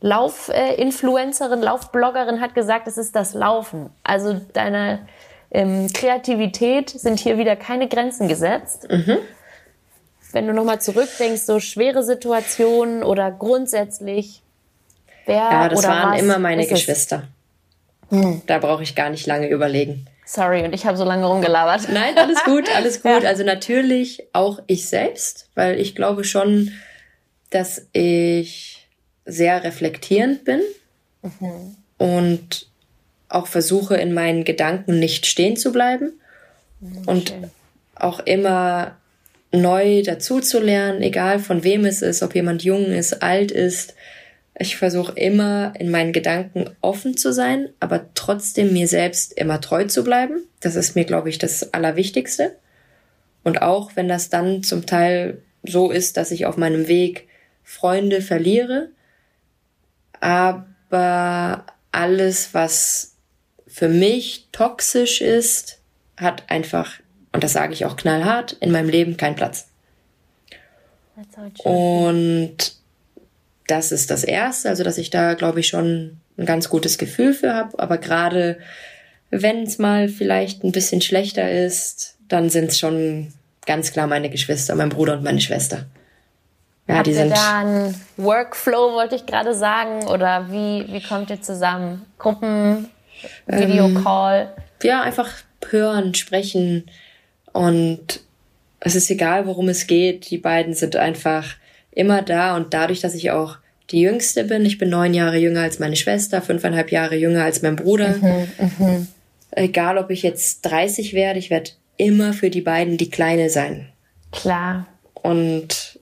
Laufinfluencerin, Laufbloggerin, hat gesagt, es ist das Laufen. Also deine ähm, Kreativität sind hier wieder keine Grenzen gesetzt. Mhm wenn du nochmal zurückdenkst, so schwere Situationen oder grundsätzlich, wer Ja, das waren immer meine Geschwister. Hm. Da brauche ich gar nicht lange überlegen. Sorry, und ich habe so lange rumgelabert. Nein, alles gut, alles gut. Ja. Also natürlich auch ich selbst, weil ich glaube schon, dass ich sehr reflektierend bin mhm. und auch versuche, in meinen Gedanken nicht stehen zu bleiben mhm, und schön. auch immer neu dazuzulernen, egal von wem es ist, ob jemand jung ist, alt ist. Ich versuche immer in meinen Gedanken offen zu sein, aber trotzdem mir selbst immer treu zu bleiben. Das ist mir, glaube ich, das Allerwichtigste. Und auch wenn das dann zum Teil so ist, dass ich auf meinem Weg Freunde verliere, aber alles, was für mich toxisch ist, hat einfach und das sage ich auch knallhart, in meinem Leben keinen Platz. Und das ist das Erste, also dass ich da, glaube ich, schon ein ganz gutes Gefühl für habe. Aber gerade wenn es mal vielleicht ein bisschen schlechter ist, dann sind es schon ganz klar meine Geschwister, mein Bruder und meine Schwester. Ja, Habt die sind. Da einen Workflow, wollte ich gerade sagen, oder wie, wie kommt ihr zusammen? Gruppen, Videocall? Ähm, ja, einfach hören, sprechen, und es ist egal, worum es geht. Die beiden sind einfach immer da. Und dadurch, dass ich auch die Jüngste bin, ich bin neun Jahre jünger als meine Schwester, fünfeinhalb Jahre jünger als mein Bruder. Mhm, mh. Egal, ob ich jetzt 30 werde, ich werde immer für die beiden die Kleine sein. Klar. Und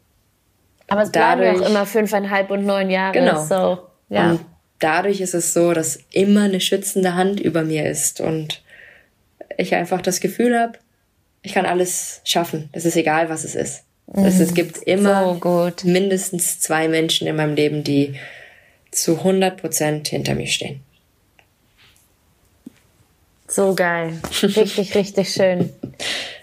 aber es bleiben dadurch, auch immer fünfeinhalb und neun Jahre. Genau. So, ja. Und dadurch ist es so, dass immer eine schützende Hand über mir ist und ich einfach das Gefühl habe, ich kann alles schaffen. Es ist egal, was es ist. Mhm. Es, es gibt immer so mindestens zwei Menschen in meinem Leben, die zu 100 Prozent hinter mir stehen. So geil. Richtig, richtig schön.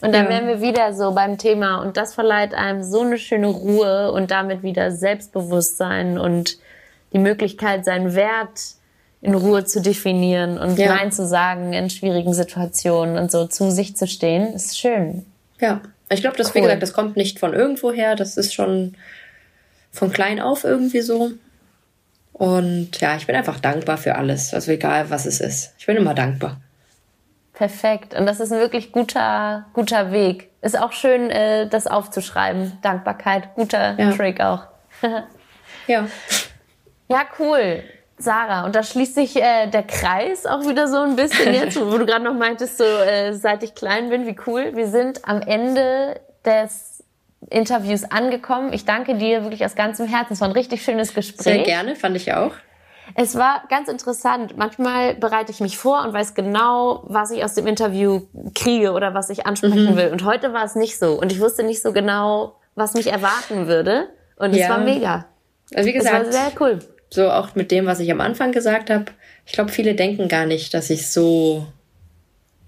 Und dann ja. wären wir wieder so beim Thema und das verleiht einem so eine schöne Ruhe und damit wieder Selbstbewusstsein und die Möglichkeit, seinen Wert in Ruhe zu definieren und ja. Nein zu sagen in schwierigen Situationen und so zu sich zu stehen, ist schön. Ja, ich glaube, das, cool. wie gesagt, das kommt nicht von irgendwoher, das ist schon von klein auf irgendwie so. Und ja, ich bin einfach dankbar für alles, also egal was es ist. Ich bin immer dankbar. Perfekt. Und das ist ein wirklich guter, guter Weg. Ist auch schön, äh, das aufzuschreiben. Dankbarkeit, guter ja. Trick auch. ja. Ja, cool. Sarah, und da schließt sich äh, der Kreis auch wieder so ein bisschen jetzt, wo du gerade noch meintest, so äh, seit ich klein bin, wie cool. Wir sind am Ende des Interviews angekommen. Ich danke dir wirklich aus ganzem Herzen. Es war ein richtig schönes Gespräch. Sehr gerne, fand ich auch. Es war ganz interessant. Manchmal bereite ich mich vor und weiß genau, was ich aus dem Interview kriege oder was ich ansprechen mhm. will. Und heute war es nicht so. Und ich wusste nicht so genau, was mich erwarten würde. Und es ja. war mega. Also wie gesagt, es war sehr cool so auch mit dem, was ich am Anfang gesagt habe, ich glaube, viele denken gar nicht, dass ich so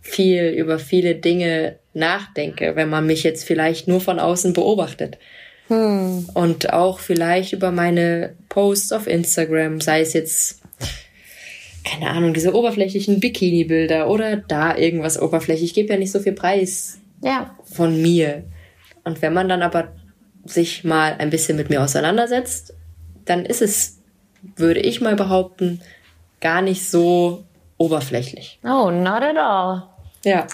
viel über viele Dinge nachdenke, wenn man mich jetzt vielleicht nur von außen beobachtet. Hm. Und auch vielleicht über meine Posts auf Instagram, sei es jetzt, keine Ahnung, diese oberflächlichen Bikini-Bilder oder da irgendwas oberflächlich. Ich gebe ja nicht so viel Preis ja. von mir. Und wenn man dann aber sich mal ein bisschen mit mir auseinandersetzt, dann ist es würde ich mal behaupten, gar nicht so oberflächlich. Oh, not at all. Ja.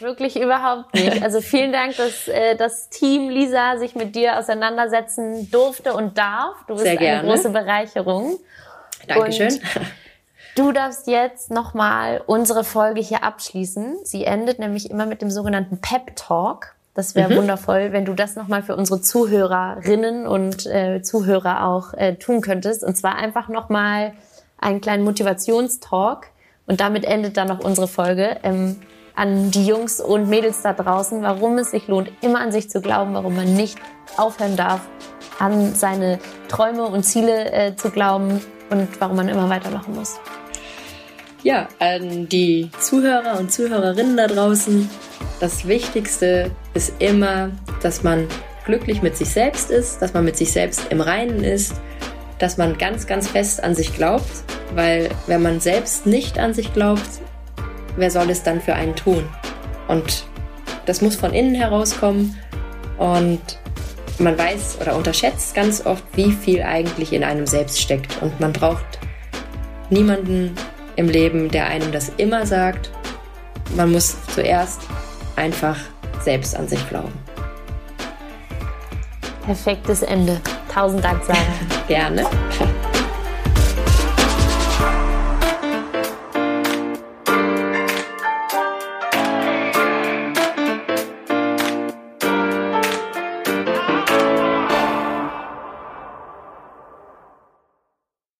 Wirklich überhaupt nicht. Also vielen Dank, dass äh, das Team Lisa sich mit dir auseinandersetzen durfte und darf. Du bist eine große Bereicherung. Dankeschön. Und du darfst jetzt nochmal unsere Folge hier abschließen. Sie endet nämlich immer mit dem sogenannten Pep Talk. Das wäre mhm. wundervoll, wenn du das nochmal für unsere Zuhörerinnen und äh, Zuhörer auch äh, tun könntest. Und zwar einfach nochmal einen kleinen Motivationstalk. Und damit endet dann noch unsere Folge. Ähm, an die Jungs und Mädels da draußen, warum es sich lohnt, immer an sich zu glauben, warum man nicht aufhören darf, an seine Träume und Ziele äh, zu glauben und warum man immer weitermachen muss. Ja, an die Zuhörer und Zuhörerinnen da draußen, das Wichtigste ist immer, dass man glücklich mit sich selbst ist, dass man mit sich selbst im Reinen ist, dass man ganz, ganz fest an sich glaubt, weil wenn man selbst nicht an sich glaubt, wer soll es dann für einen tun? Und das muss von innen herauskommen und man weiß oder unterschätzt ganz oft, wie viel eigentlich in einem selbst steckt. Und man braucht niemanden im Leben, der einem das immer sagt. Man muss zuerst einfach selbst an sich glauben. Perfektes Ende. Tausend Dank, Sarah. Gerne.